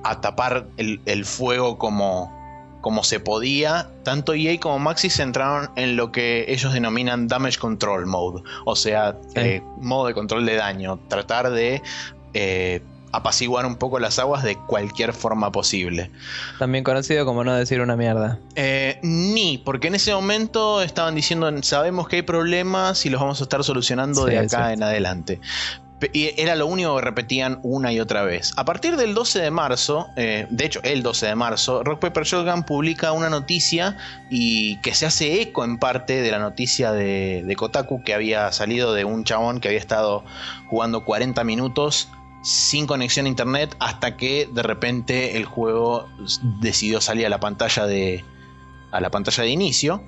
a tapar el, el fuego como, como se podía, tanto EA como Maxis entraron en lo que ellos denominan Damage Control Mode, o sea, Sí. eh, modo de control de daño, tratar de eh, apaciguar un poco las aguas de cualquier forma posible. También conocido como no decir una mierda. Eh, ni, porque en ese momento estaban diciendo, sabemos que hay problemas y los vamos a estar solucionando Sí, de acá en adelante. Y era lo único que repetían una y otra vez. A partir del 12 de marzo, eh, de hecho el 12 de marzo, Rock Paper Shotgun publica una noticia y que se hace eco en parte de la noticia de, de Kotaku que había salido de un chabón que había estado jugando 40 minutos sin conexión a internet hasta que de repente el juego decidió salir a la pantalla de a la pantalla de inicio.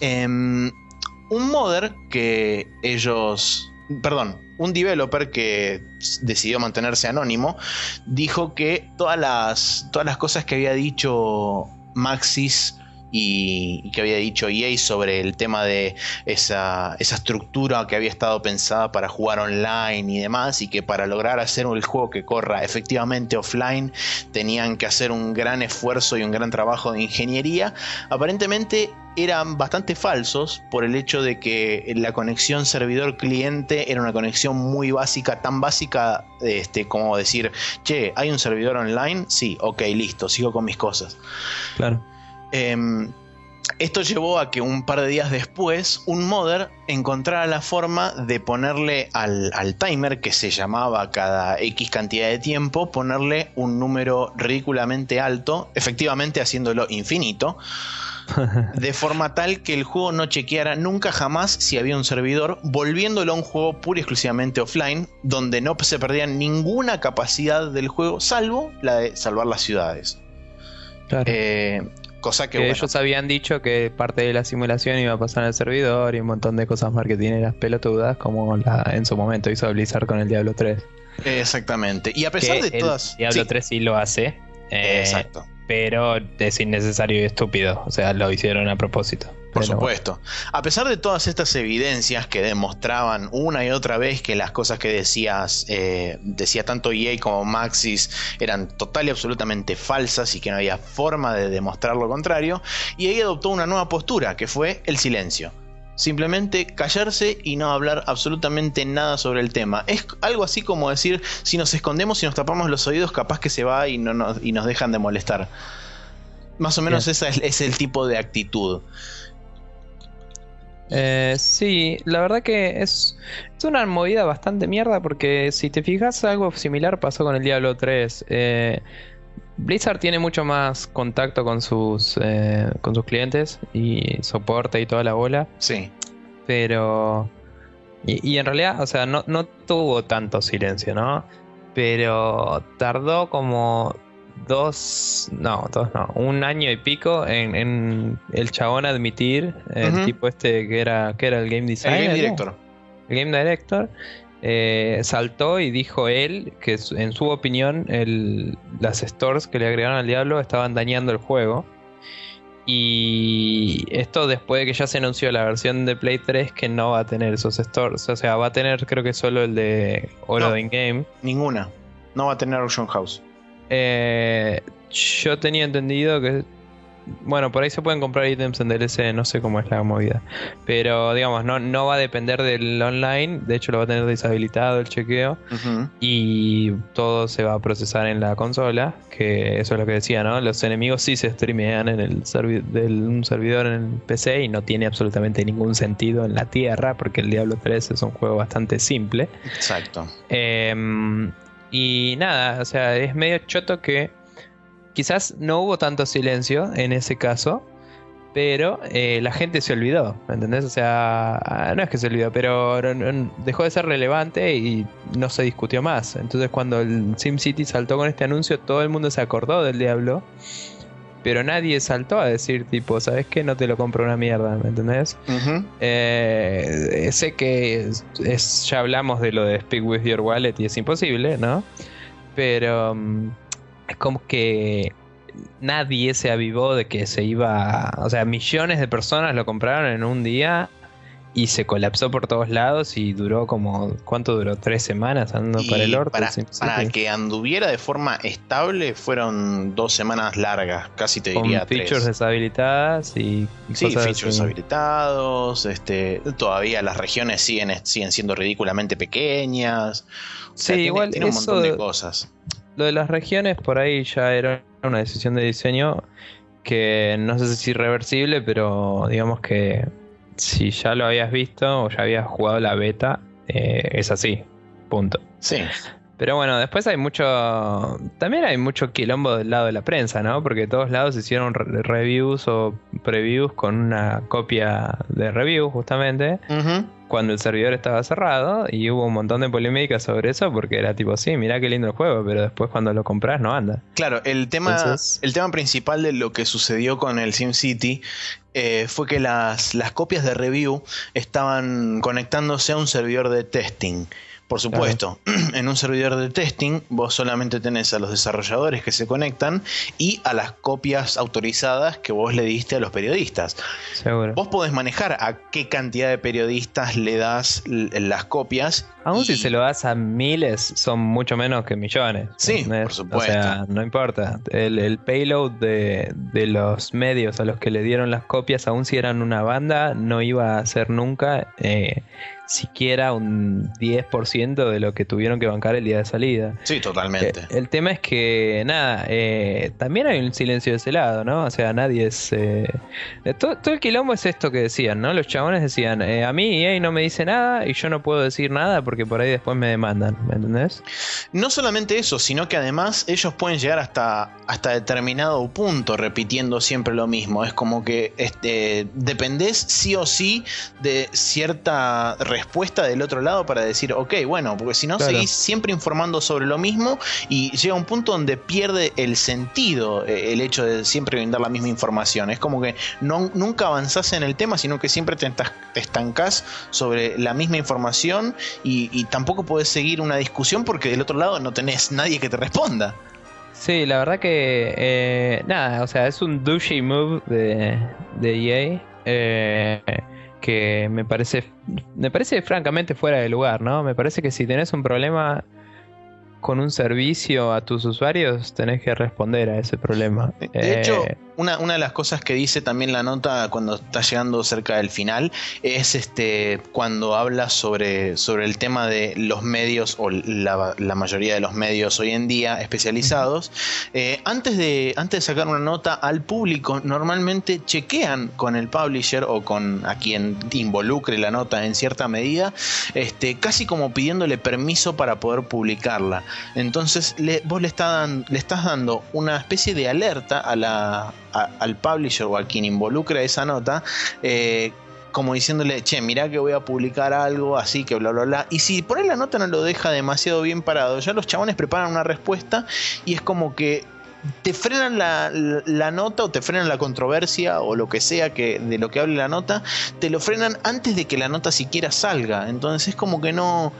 Em, un modder que ellos, perdón, un developer que decidió mantenerse anónimo, dijo que todas las, todas las cosas que había dicho Maxis y, que había dicho EA sobre el tema de esa, esa estructura que había estado pensada para jugar online y demás, y que para lograr hacer el juego que corra efectivamente offline tenían que hacer un gran esfuerzo y un gran trabajo de ingeniería, aparentemente eran bastante falsos por el hecho de que la conexión servidor-cliente era una conexión muy básica, tan básica este, como decir, che, ¿hay un servidor online? Sí, ok, listo, sigo con mis cosas. Claro. Em, esto llevó a que un par de días después un modder encontrara la forma de ponerle al, al timer que se llamaba cada X cantidad de tiempo, ponerle un número ridículamente alto, efectivamente haciéndolo infinito, de forma tal que el juego no chequeara nunca jamás si había un servidor, volviéndolo a un juego pura y exclusivamente offline, donde no se perdía ninguna capacidad del juego, salvo la de salvar las ciudades. Claro. Eh, cosa que, que bueno, ellos habían dicho que parte de la simulación iba a pasar en el servidor y un montón de cosas marketineras pelotudas como la, en su momento hizo Blizzard con el Diablo 3. Exactamente. Y a pesar que de todas. El Diablo sí, 3 sí lo hace. eh, Exacto. Pero es innecesario y estúpido. O sea, lo hicieron a propósito. Por supuesto. A pesar de todas estas evidencias que demostraban una y otra vez que las cosas que decías, eh, decía tanto EA como Maxis, eran total y absolutamente falsas y que no había forma de demostrar lo contrario, EA adoptó una nueva postura, que fue el silencio. Simplemente callarse y no hablar absolutamente nada sobre el tema. Es algo así como decir, si nos escondemos y nos tapamos los oídos, capaz que se va y, no nos, y nos dejan de molestar. Más o menos ese es, el tipo de actitud. Eh, sí, la verdad que es, es, una movida bastante mierda porque si te fijas algo similar pasó con el Diablo 3. Eh, Blizzard tiene mucho más contacto con sus, eh, con sus clientes y soporte y toda la bola. Sí. Pero... Y, en realidad, o sea, no, no tuvo tanto silencio, ¿no? Pero tardó como dos, no, dos no, un año y pico en, el chabón admitir, el tipo este que era, que era el game designer. El game director. El game director. Eh, saltó y dijo él que en su opinión el, las stores que le agregaron al diablo estaban dañando el juego. Y esto después de que ya se anunció la versión de Play 3 que no va a tener esos stores. O sea, va a tener creo que solo el de Oro de In-Game. Ninguna. No va a tener Auction House. Eh, yo tenía entendido que. Bueno, por ahí se pueden comprar ítems en DLC, no sé cómo es la movida. Pero digamos, no, no va a depender del online. De hecho, lo va a tener deshabilitado el chequeo. Y todo se va a procesar en la consola. Que eso es lo que decía, ¿no? Los enemigos sí se streamean en el un servidor en el PC y no tiene absolutamente ningún sentido en la tierra. Porque el Diablo 3 es un juego bastante simple. Exacto. Eh, y nada, o sea, es medio choto que quizás no hubo tanto silencio en ese caso, pero eh, la gente se olvidó, ¿me entendés? O sea, ah, no es que se olvidó, pero dejó de ser relevante y no se discutió más. Entonces cuando el SimCity saltó con este anuncio, todo el mundo se acordó del diablo pero nadie saltó a decir tipo, ¿sabes qué? No te lo compro una mierda, ¿me entendés? Eh, sé que es, ya hablamos de lo de Speak With Your Wallet y es imposible, ¿no? Pero mm, es como que nadie se avivó de que se iba, o sea, millones de personas lo compraron en un día y se colapsó por todos lados y duró como, ¿cuánto duró? ¿Tres semanas andando para el orto? Para, que anduviera de forma estable fueron dos semanas largas, casi te diría Con features deshabilitadas y, Sí, features deshabilitados, este, todavía las regiones siguen, siguen siendo ridículamente pequeñas. sí, igual tiene un montón de cosas. Lo de las regiones por ahí ya era una decisión de diseño que no sé si es irreversible, pero digamos que si ya lo habías visto o ya habías jugado la beta, eh, es así. Punto. Sí. Pero bueno, después hay mucho. También hay mucho quilombo del lado de la prensa, ¿no? Porque de todos lados hicieron reviews o previews con una copia de review, justamente cuando el servidor estaba cerrado y hubo un montón de polémica sobre eso porque era tipo, sí, mira qué lindo el juego, pero después cuando lo compras no anda. Claro, el tema, el tema principal de lo que sucedió con el SimCity eh, fue que las, las copias de review estaban conectándose a un servidor de testing. Por supuesto, en un servidor de testing vos solamente tenés a los desarrolladores que se conectan y a las copias autorizadas que vos le diste a los periodistas. Seguro. Vos podés manejar a qué cantidad de periodistas le das las copias. Aún si se lo das a miles, son mucho menos que millones. Sí, por supuesto. O sea, no importa. El, payload de, de, los medios a los que le dieron las copias, aún si eran una banda, no iba a ser nunca eh, siquiera un 10% de lo que tuvieron que bancar el día de salida. Sí, totalmente. Eh, el tema es que, nada, eh, también hay un silencio de ese lado, ¿no? O sea, nadie es... Eh, todo, el quilombo es esto que decían, ¿no? Los chabones decían, a mí EA no me dice nada y yo no puedo decir nada porque por ahí después me demandan, ¿me entendés? No solamente eso, sino que además ellos pueden llegar hasta, hasta determinado punto repitiendo siempre lo mismo. Es como que este, dependés sí o sí de cierta respuesta del otro lado para decir, ok, bueno, porque si no seguís siempre informando sobre lo mismo y llega un punto donde pierde el sentido eh, el hecho de siempre brindar la misma información. Es como que no, nunca avanzás en el tema, sino que siempre te, estancás sobre la misma información y, tampoco podés seguir una discusión porque del otro lado no tenés nadie que te responda. Sí, la verdad que eh, nada, o sea, es un douchey move de, de EA eh, que me parece, me parece francamente fuera de lugar, ¿no? Me parece que si tenés un problema con un servicio a tus usuarios, tenés que responder a ese problema. De hecho, eh, una, de las cosas que dice también la nota cuando está llegando cerca del final es este cuando habla sobre, sobre el tema de los medios o la, mayoría de los medios hoy en día especializados. Eh, antes, de, antes de sacar una nota al público, normalmente chequean con el publisher o con a quien involucre la nota en cierta medida, este, casi como pidiéndole permiso para poder publicarla. Entonces le, vos le, le estás dando una especie de alerta a la al publisher o a quien involucra esa nota, eh, como diciéndole, che, mirá que voy a publicar algo, así que bla, bla, bla. Y si por ahí la nota no lo deja demasiado bien parado, ya los chabones preparan una respuesta y es como que te frenan la, nota o te frenan la controversia o lo que sea que de lo que hable la nota, te lo frenan antes de que la nota siquiera salga. Entonces es como que no,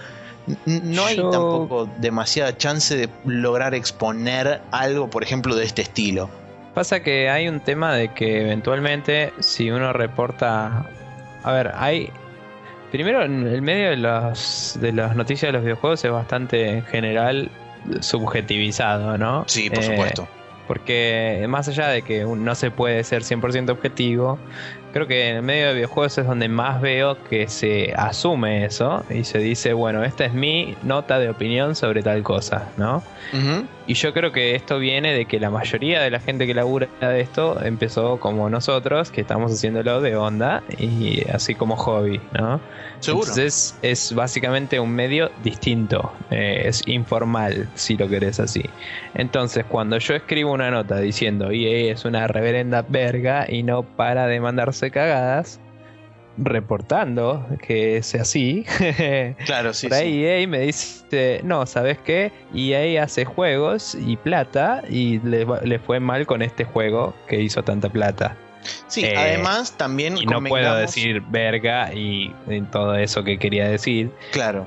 no hay tampoco demasiada chance de lograr exponer algo, por ejemplo, de este estilo. Pasa que hay un tema de que eventualmente si uno reporta... A ver, hay... Primero, el medio de, los, de las noticias de los videojuegos es bastante en general subjetivizado, ¿no? Sí, por supuesto. Eh, porque más allá de que no se puede ser 100% objetivo, creo que en el medio de videojuegos es donde más veo que se asume eso y se dice, bueno, esta es mi nota de opinión sobre tal cosa, ¿no? Y yo creo que esto viene de que la mayoría de la gente que labura de esto empezó como nosotros, que estamos haciéndolo de onda y así como hobby, ¿no? Seguro. Entonces es básicamente un medio distinto, eh, es informal, si lo querés así. Entonces, cuando yo escribo una nota diciendo EA es una reverenda verga y no para de mandarse cagadas, reportando que es así. claro, sí. Por ahí EA me dice, no, ¿sabes qué? EA hace juegos y plata y le, fue mal con este juego que hizo tanta plata. Sí, eh, además también... Y no puedo decir verga y, todo eso que quería decir. Claro.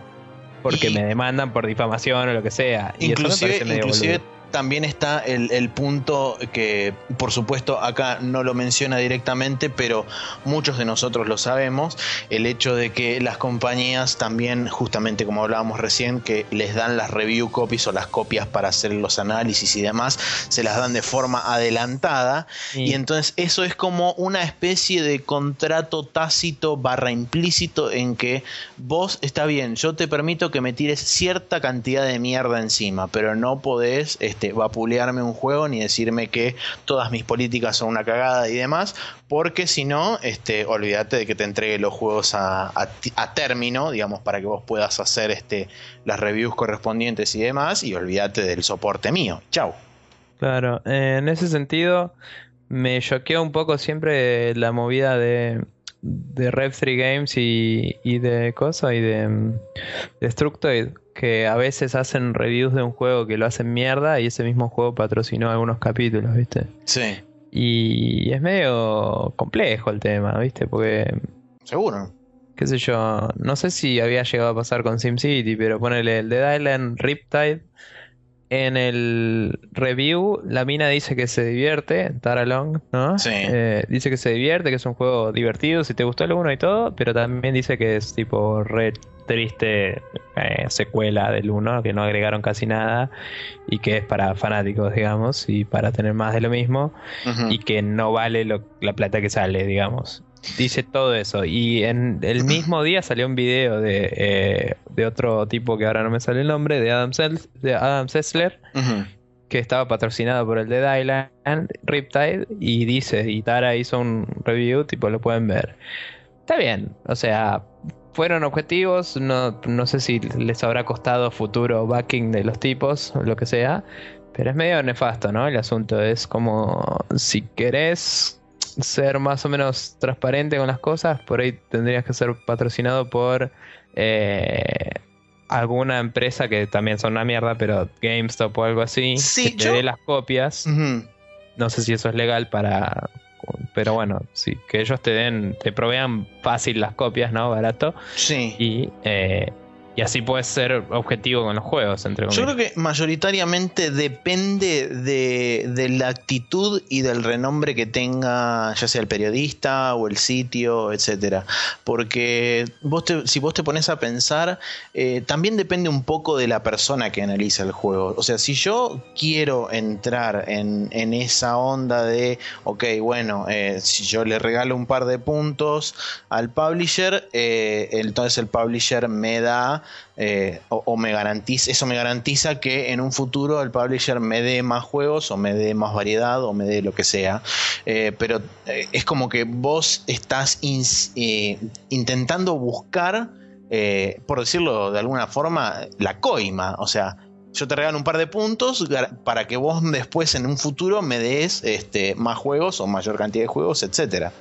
Porque me demandan por difamación o lo que sea. Inclusive, inclusive también está el, punto que, por supuesto, acá no lo menciona directamente, pero muchos de nosotros lo sabemos, el hecho de que las compañías también, justamente como hablábamos recién, que les dan las review copies o las copias para hacer los análisis y demás, se las dan de forma adelantada. Y entonces eso es como una especie de contrato tácito barra implícito en que vos, está bien, yo te permito que me tires cierta cantidad de mierda encima, pero no podés este, vapulearme un juego ni decirme que todas mis políticas son una cagada y demás, porque si no, este, olvídate de que te entregue los juegos a, término, digamos, para que vos puedas hacer este, las reviews correspondientes y demás, y olvídate del soporte mío. Chau. Claro, en ese sentido me choqueó un poco siempre la movida de, de Rev 3 Games y, de cosa y de, de Destructoid que a veces hacen reviews de un juego que lo hacen mierda y ese mismo juego patrocinó algunos capítulos, ¿viste? Sí. Y es medio complejo el tema, ¿viste? Porque... Seguro. Qué sé yo, no sé si había llegado a pasar con SimCity, pero ponele el Dead Island Riptide. En el review, la mina dice que se divierte, Taralong, ¿no? Sí. Eh, dice que se divierte, que es un juego divertido, si te gustó el uno y todo, pero también dice que es tipo red triste eh, secuela del 1, que no agregaron casi nada y que es para fanáticos, digamos, y para tener más de lo mismo y que no vale la plata que sale, digamos. Dice todo eso. Y en el mismo día salió un video de, eh, de otro tipo que ahora no me sale el nombre, de Adam, de Adam Sessler, que estaba patrocinado por el Dead Island, Riptide, y dice, y Tara hizo un review, tipo lo pueden ver. Está bien, o sea, fueron objetivos, no, no sé si les habrá costado futuro backing de los tipos o lo que sea, pero es medio nefasto, ¿no? El asunto es como si querés ser más o menos transparente con las cosas, por ahí tendrías que ser patrocinado por eh, alguna empresa que también son una mierda, pero GameStop o algo así, que te dé las copias. No sé si eso es legal para pero bueno, sí, que ellos te den, te provean fácil las copias, ¿no? Barato. Sí. Y, eh, y así puedes ser objetivo con los juegos, entre Yo creo que mayoritariamente depende de, la actitud y del renombre que tenga, ya sea el periodista o el sitio, etcétera. Porque vos si vos te pones a pensar, eh, también depende un poco de la persona que analiza el juego. O sea, si yo quiero entrar en, esa onda de, ok, bueno, eh, si yo le regalo un par de puntos al publisher, eh, entonces el publisher me da eh, o, me garantiza, eso me garantiza que en un futuro el publisher me dé más juegos o me dé más variedad o me dé lo que sea. Eh, pero eh, es como que vos estás intentando buscar, por decirlo de alguna forma, la coima. O sea, yo te regalo un par de puntos para que vos después en un futuro me des este, más juegos o mayor cantidad de juegos, etcétera.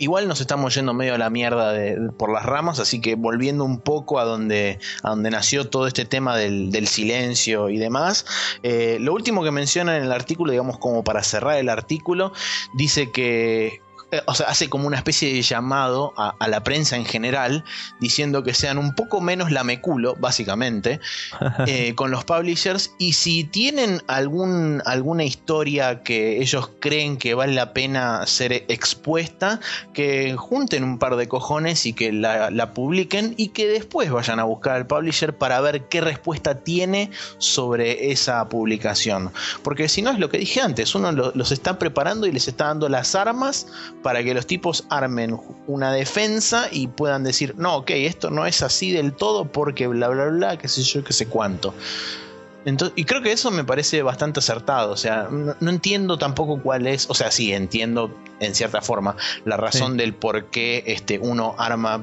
Igual nos estamos yendo medio a la mierda por las ramas, así que volviendo un poco a donde, a donde nació todo este tema del, silencio y demás. Eh, lo último que menciona en el artículo, digamos como para cerrar el artículo, dice que o sea, hace como una especie de llamado a, la prensa en general, diciendo que sean un poco menos lameculo, básicamente, eh, con los publishers. Y si tienen algún, alguna historia que ellos creen que vale la pena ser expuesta, que junten un par de cojones y que la, publiquen y que después vayan a buscar al publisher para ver qué respuesta tiene sobre esa publicación. Porque si no es lo que dije antes, uno los está preparando y les está dando las armas para que los tipos armen una defensa y puedan decir, no, ok, esto no es así del todo porque bla, bla, bla, qué sé yo, qué sé cuánto. Entonces, y creo que eso me parece bastante acertado. O sea, no, entiendo tampoco cuál es. O sea, sí, entiendo en cierta forma la razón del por qué este, uno arma,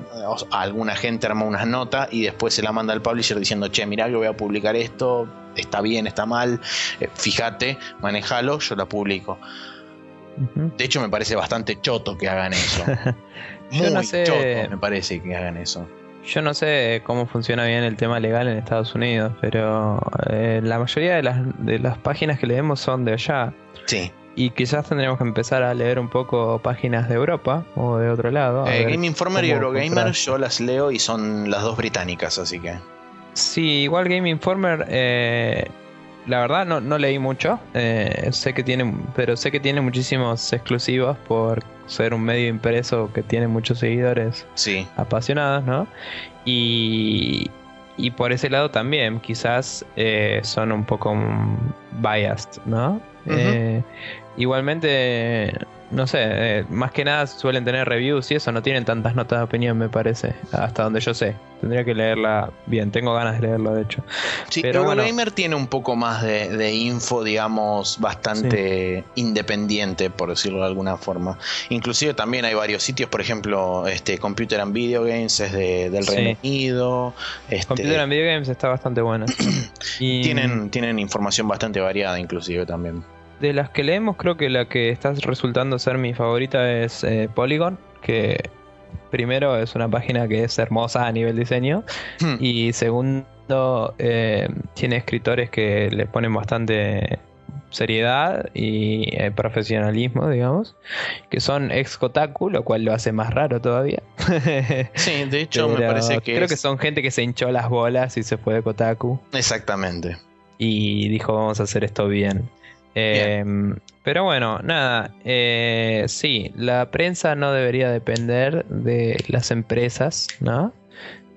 alguna gente arma una nota y después se la manda al publisher diciendo, che, mirá que voy a publicar esto, está bien, está mal, eh, fíjate, manejalo, yo la publico. De hecho, me parece bastante choto que hagan eso. Muy no sé, choto me parece que hagan eso. Yo no sé cómo funciona bien el tema legal en Estados Unidos, pero eh, la mayoría de las, de las páginas que leemos son de allá. Sí. Y quizás tendríamos que empezar a leer un poco páginas de Europa o de otro lado. Eh, Game Informer y Eurogamer yo las leo y son las dos británicas, así que. Sí, igual Game Informer eh, la verdad no, no leí mucho. Eh, sé que tiene, pero sé que tiene muchísimos exclusivos por ser un medio impreso que tiene muchos seguidores sí. apasionados, ¿no? Y, y por ese lado también, quizás eh, son un poco biased, ¿no? Eh, igualmente no sé, eh, más que nada suelen tener reviews y eso, no tienen tantas notas de opinión, me parece, hasta donde yo sé. Tendría que leerla bien, tengo ganas de leerlo, de hecho. Sí, pero Gamer tiene un poco más de, info, digamos, bastante independiente, por decirlo de alguna forma. Inclusive también hay varios sitios, por ejemplo, este Computer and Video Games es de, del Reino Unido. Este, Computer and Video Games está bastante buena. y... tienen, tienen información bastante variada, inclusive también de las que leemos, creo que la que está resultando ser mi favorita es eh, Polygon, que primero es una página que es hermosa a nivel diseño hmm. y segundo eh, tiene escritores que le ponen bastante seriedad y eh, profesionalismo, digamos, que son ex Kotaku, lo cual lo hace más raro todavía. sí, de hecho me parece que creo que son gente que se hinchó las bolas y se fue de Kotaku. Exactamente. Y dijo vamos a hacer esto bien. Em, pero bueno, nada, eh, sí, la prensa no debería depender de las empresas, ¿no?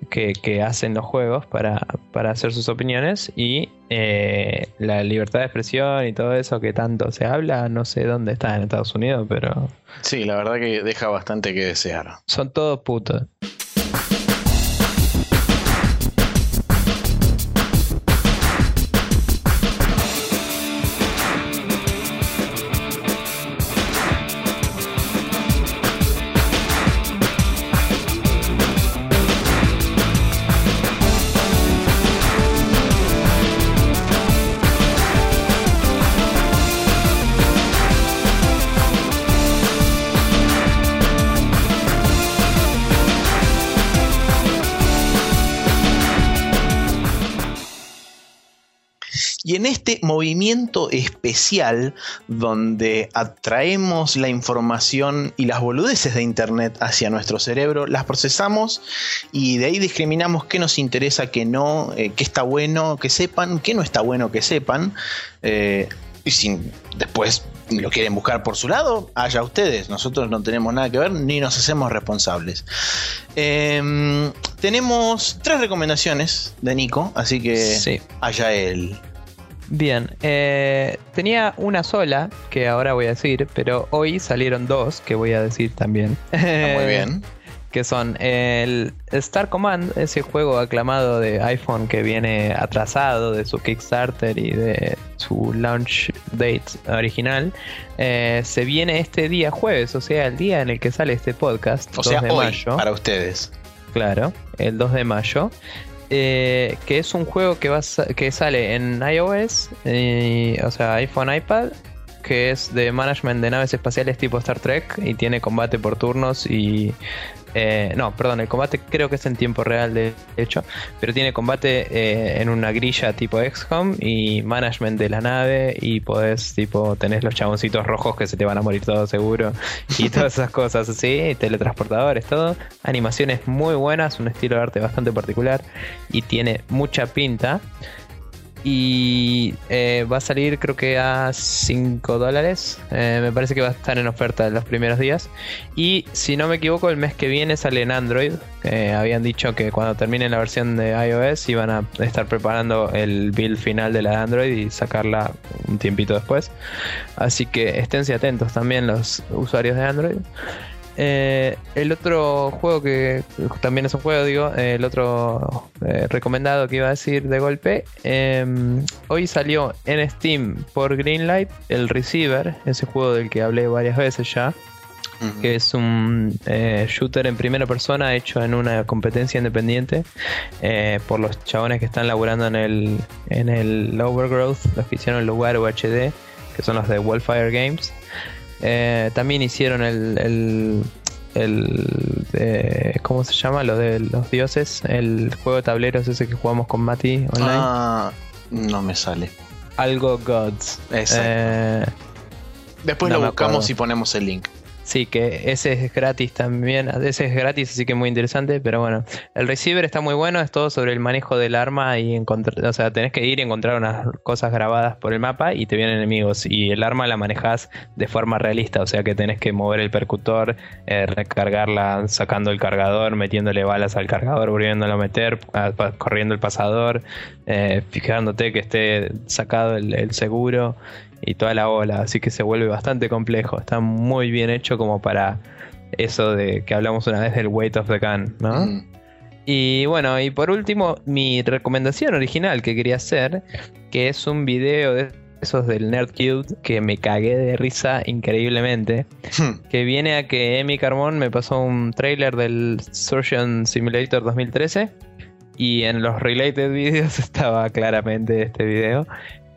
Que, hacen los juegos para, hacer sus opiniones y eh, la libertad de expresión y todo eso que tanto se habla, no sé dónde está en Estados Unidos, pero... Sí, la verdad que deja bastante que desear. Son todos putos. Y en este movimiento especial, donde atraemos la información y las boludeces de Internet hacia nuestro cerebro, las procesamos y de ahí discriminamos qué nos interesa, qué no, eh, qué está bueno que sepan, qué no está bueno que sepan. Eh, y sin después lo quieren buscar por su lado, allá ustedes. Nosotros no tenemos nada que ver ni nos hacemos responsables. Em, tenemos tres recomendaciones de Nico, así que allá él. Bien, eh, tenía una sola que ahora voy a decir, pero hoy salieron dos que voy a decir también. muy bien. que son el Star Command, ese juego aclamado de iPhone que viene atrasado de su Kickstarter y de su launch date original, eh, se viene este día jueves, o sea, el día en el que sale este podcast, o 2 sea, de mayo. Para ustedes. Claro, el 2 de mayo. Eh, que es un juego que, va que sale en iOS, eh, o sea, iPhone, iPad, que es de management de naves espaciales tipo Star Trek y tiene combate por turnos y eh, no, perdón, el combate creo que es en tiempo real de hecho, pero tiene combate eh, en una grilla tipo XCOM y management de la nave y podés tipo tenés los chaboncitos rojos que se te van a morir todos seguro y todas esas cosas así, teletransportadores, todo, animaciones muy buenas, un estilo de arte bastante particular y tiene mucha pinta. Y eh, va a salir creo que a 5 dólares. Eh, me parece que va a estar en oferta en los primeros días. Y si no me equivoco, el mes que viene sale en Android. habían dicho que cuando termine la versión de iOS iban a estar preparando el build final de la de Android y sacarla un tiempito después. Así que esténse atentos también los usuarios de Android. Eh, el otro juego que también es un juego, digo, el otro eh, recomendado que iba a decir de golpe, em, hoy salió en Steam por Greenlight el Receiver, ese juego del que hablé varias veces ya, que es un eh, shooter en primera persona hecho en una competencia independiente por los chabones que están laburando en el, en el Overgrowth, los que hicieron el lugar UHD, que son los de Wildfire Games. Eh, también hicieron el, el, ¿cómo se llama? Lo de los dioses, el juego de tableros ese que jugamos con Mati online. Ah, no me sale. Algo Gods. Eh, Después lo buscamos y ponemos el link. Sí, que ese es gratis también. Ese es gratis, así que muy interesante. Pero bueno, el receiver está muy bueno. Es todo sobre el manejo del arma y encontrar. O sea, tenés que ir y encontrar unas cosas grabadas por el mapa y te vienen enemigos. Y el arma la manejas de forma realista. O sea, que tenés que mover el percutor, eh, recargarla sacando el cargador, metiéndole balas al cargador, volviéndolo a meter, corriendo el pasador, eh, fijándote que esté sacado el seguro y toda la ola, así que se vuelve bastante complejo. Está muy bien hecho como para eso de que hablamos una vez del weight of the gun, ¿no? Mm. Y bueno, y por último, mi recomendación original que quería hacer, que es un video de esos del Nerd Cube que me cagué de risa increíblemente. Hmm. Que viene a que Emi Carmón me pasó un trailer del Surgeon Simulator 2013 y en los related videos estaba claramente este video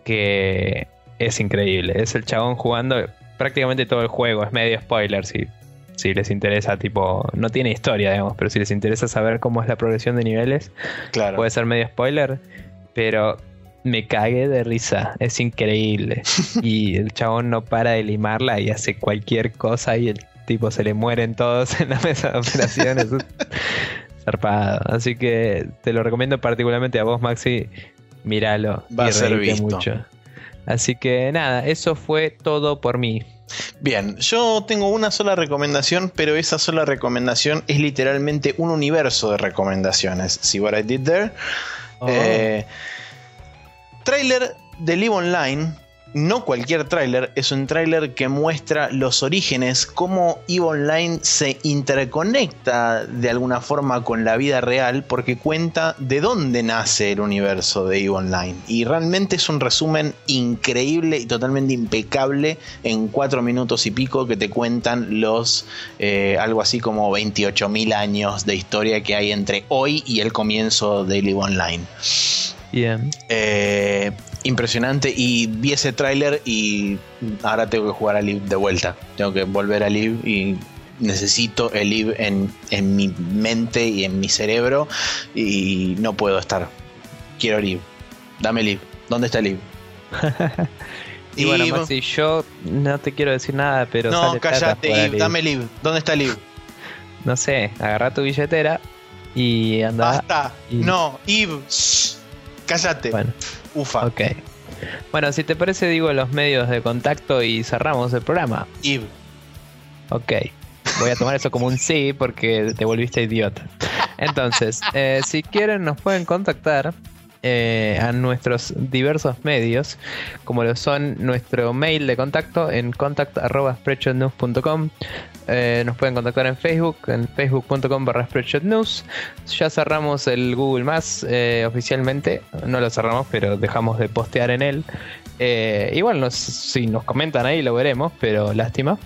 que es increíble. Es el chabón jugando prácticamente todo el juego. Es medio spoiler si, si les interesa, tipo, no tiene historia, digamos, pero si les interesa saber cómo es la progresión de niveles, claro. puede ser medio spoiler, pero me cagué de risa, es increíble. y el chabón no para de limarla y hace cualquier cosa y el tipo se le mueren todos en la mesa de operaciones. Zarpado. Así que te lo recomiendo particularmente a vos, Maxi. Míralo. Va a ser visto. mucho. Así que nada, eso fue todo por mí. Bien, yo tengo una sola recomendación, pero esa sola recomendación es literalmente un universo de recomendaciones. See what I did there? Oh. Eh, trailer de Live Online no cualquier tráiler, es un tráiler que muestra los orígenes, cómo EVE Online se interconecta de alguna forma con la vida real, porque cuenta de dónde nace el universo de EVE Online. Y realmente es un resumen increíble y totalmente impecable en cuatro minutos y pico que te cuentan los eh, algo así como 28.000 años de historia que hay entre hoy y el comienzo de EVE Online. Bien. Eh, impresionante y vi ese tráiler y ahora tengo que jugar a Live de vuelta. Tengo que volver a Live y necesito el Live en, en mi mente y en mi cerebro y no puedo estar. Quiero Live. Dame Live. ¿Dónde está Live? y bueno, Maxi, yo no te quiero decir nada, pero. No, cállate, dame Liv. ¿Dónde está Liv? No sé, agarra tu billetera y anda. Basta. No, Eve. Cállate. Bueno. Ufa. Ok. Bueno, si te parece, digo los medios de contacto y cerramos el programa. Eve. Ok. Voy a tomar eso como un sí porque te volviste idiota. Entonces, eh, si quieren, nos pueden contactar eh, a nuestros diversos medios, como lo son nuestro mail de contacto en contact.spreadshotnews.com. Eh, nos pueden contactar en Facebook, en facebook.com barra News. Ya cerramos el Google Más eh, oficialmente. No lo cerramos, pero dejamos de postear en él. igual si nos comentan ahí lo veremos, pero lástima.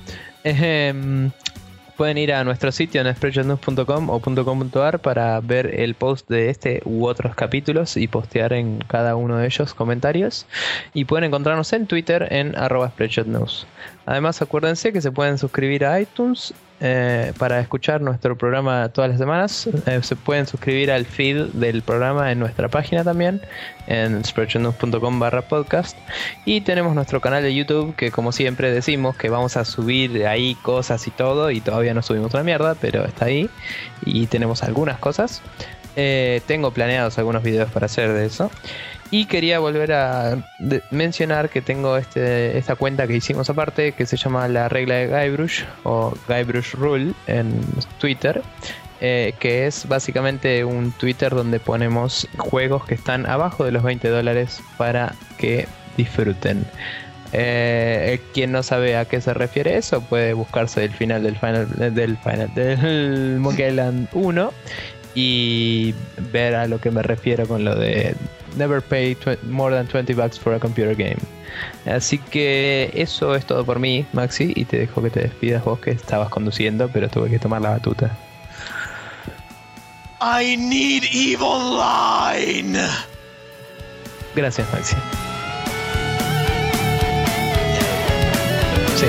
Pueden ir a nuestro sitio en spreadshotnews.com o .com.ar para ver el post de este u otros capítulos y postear en cada uno de ellos comentarios. Y pueden encontrarnos en Twitter en arroba. Además acuérdense que se pueden suscribir a iTunes eh, para escuchar nuestro programa todas las semanas. Eh, se pueden suscribir al feed del programa en nuestra página también, en spreadshotnews.com barra podcast. Y tenemos nuestro canal de YouTube que como siempre decimos que vamos a subir ahí cosas y todo. Y todavía no subimos una mierda, pero está ahí. Y tenemos algunas cosas. Eh, tengo planeados algunos videos para hacer de eso. Y quería volver a mencionar que tengo este, esta cuenta que hicimos aparte que se llama la regla de Guybrush o Guybrush Rule en Twitter. Eh, que es básicamente un Twitter donde ponemos juegos que están abajo de los 20 dólares para que disfruten. Eh, quien no sabe a qué se refiere eso puede buscarse el final del final del final del Monkey Island 1 y ver a lo que me refiero con lo de never pay more than 20 bucks for a computer game. Así que eso es todo por mí, Maxi, y te dejo que te despidas vos que estabas conduciendo, pero tuve que tomar la batuta. I need evil line. Gracias, Maxi. Sí.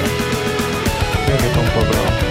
Creo que fue un poco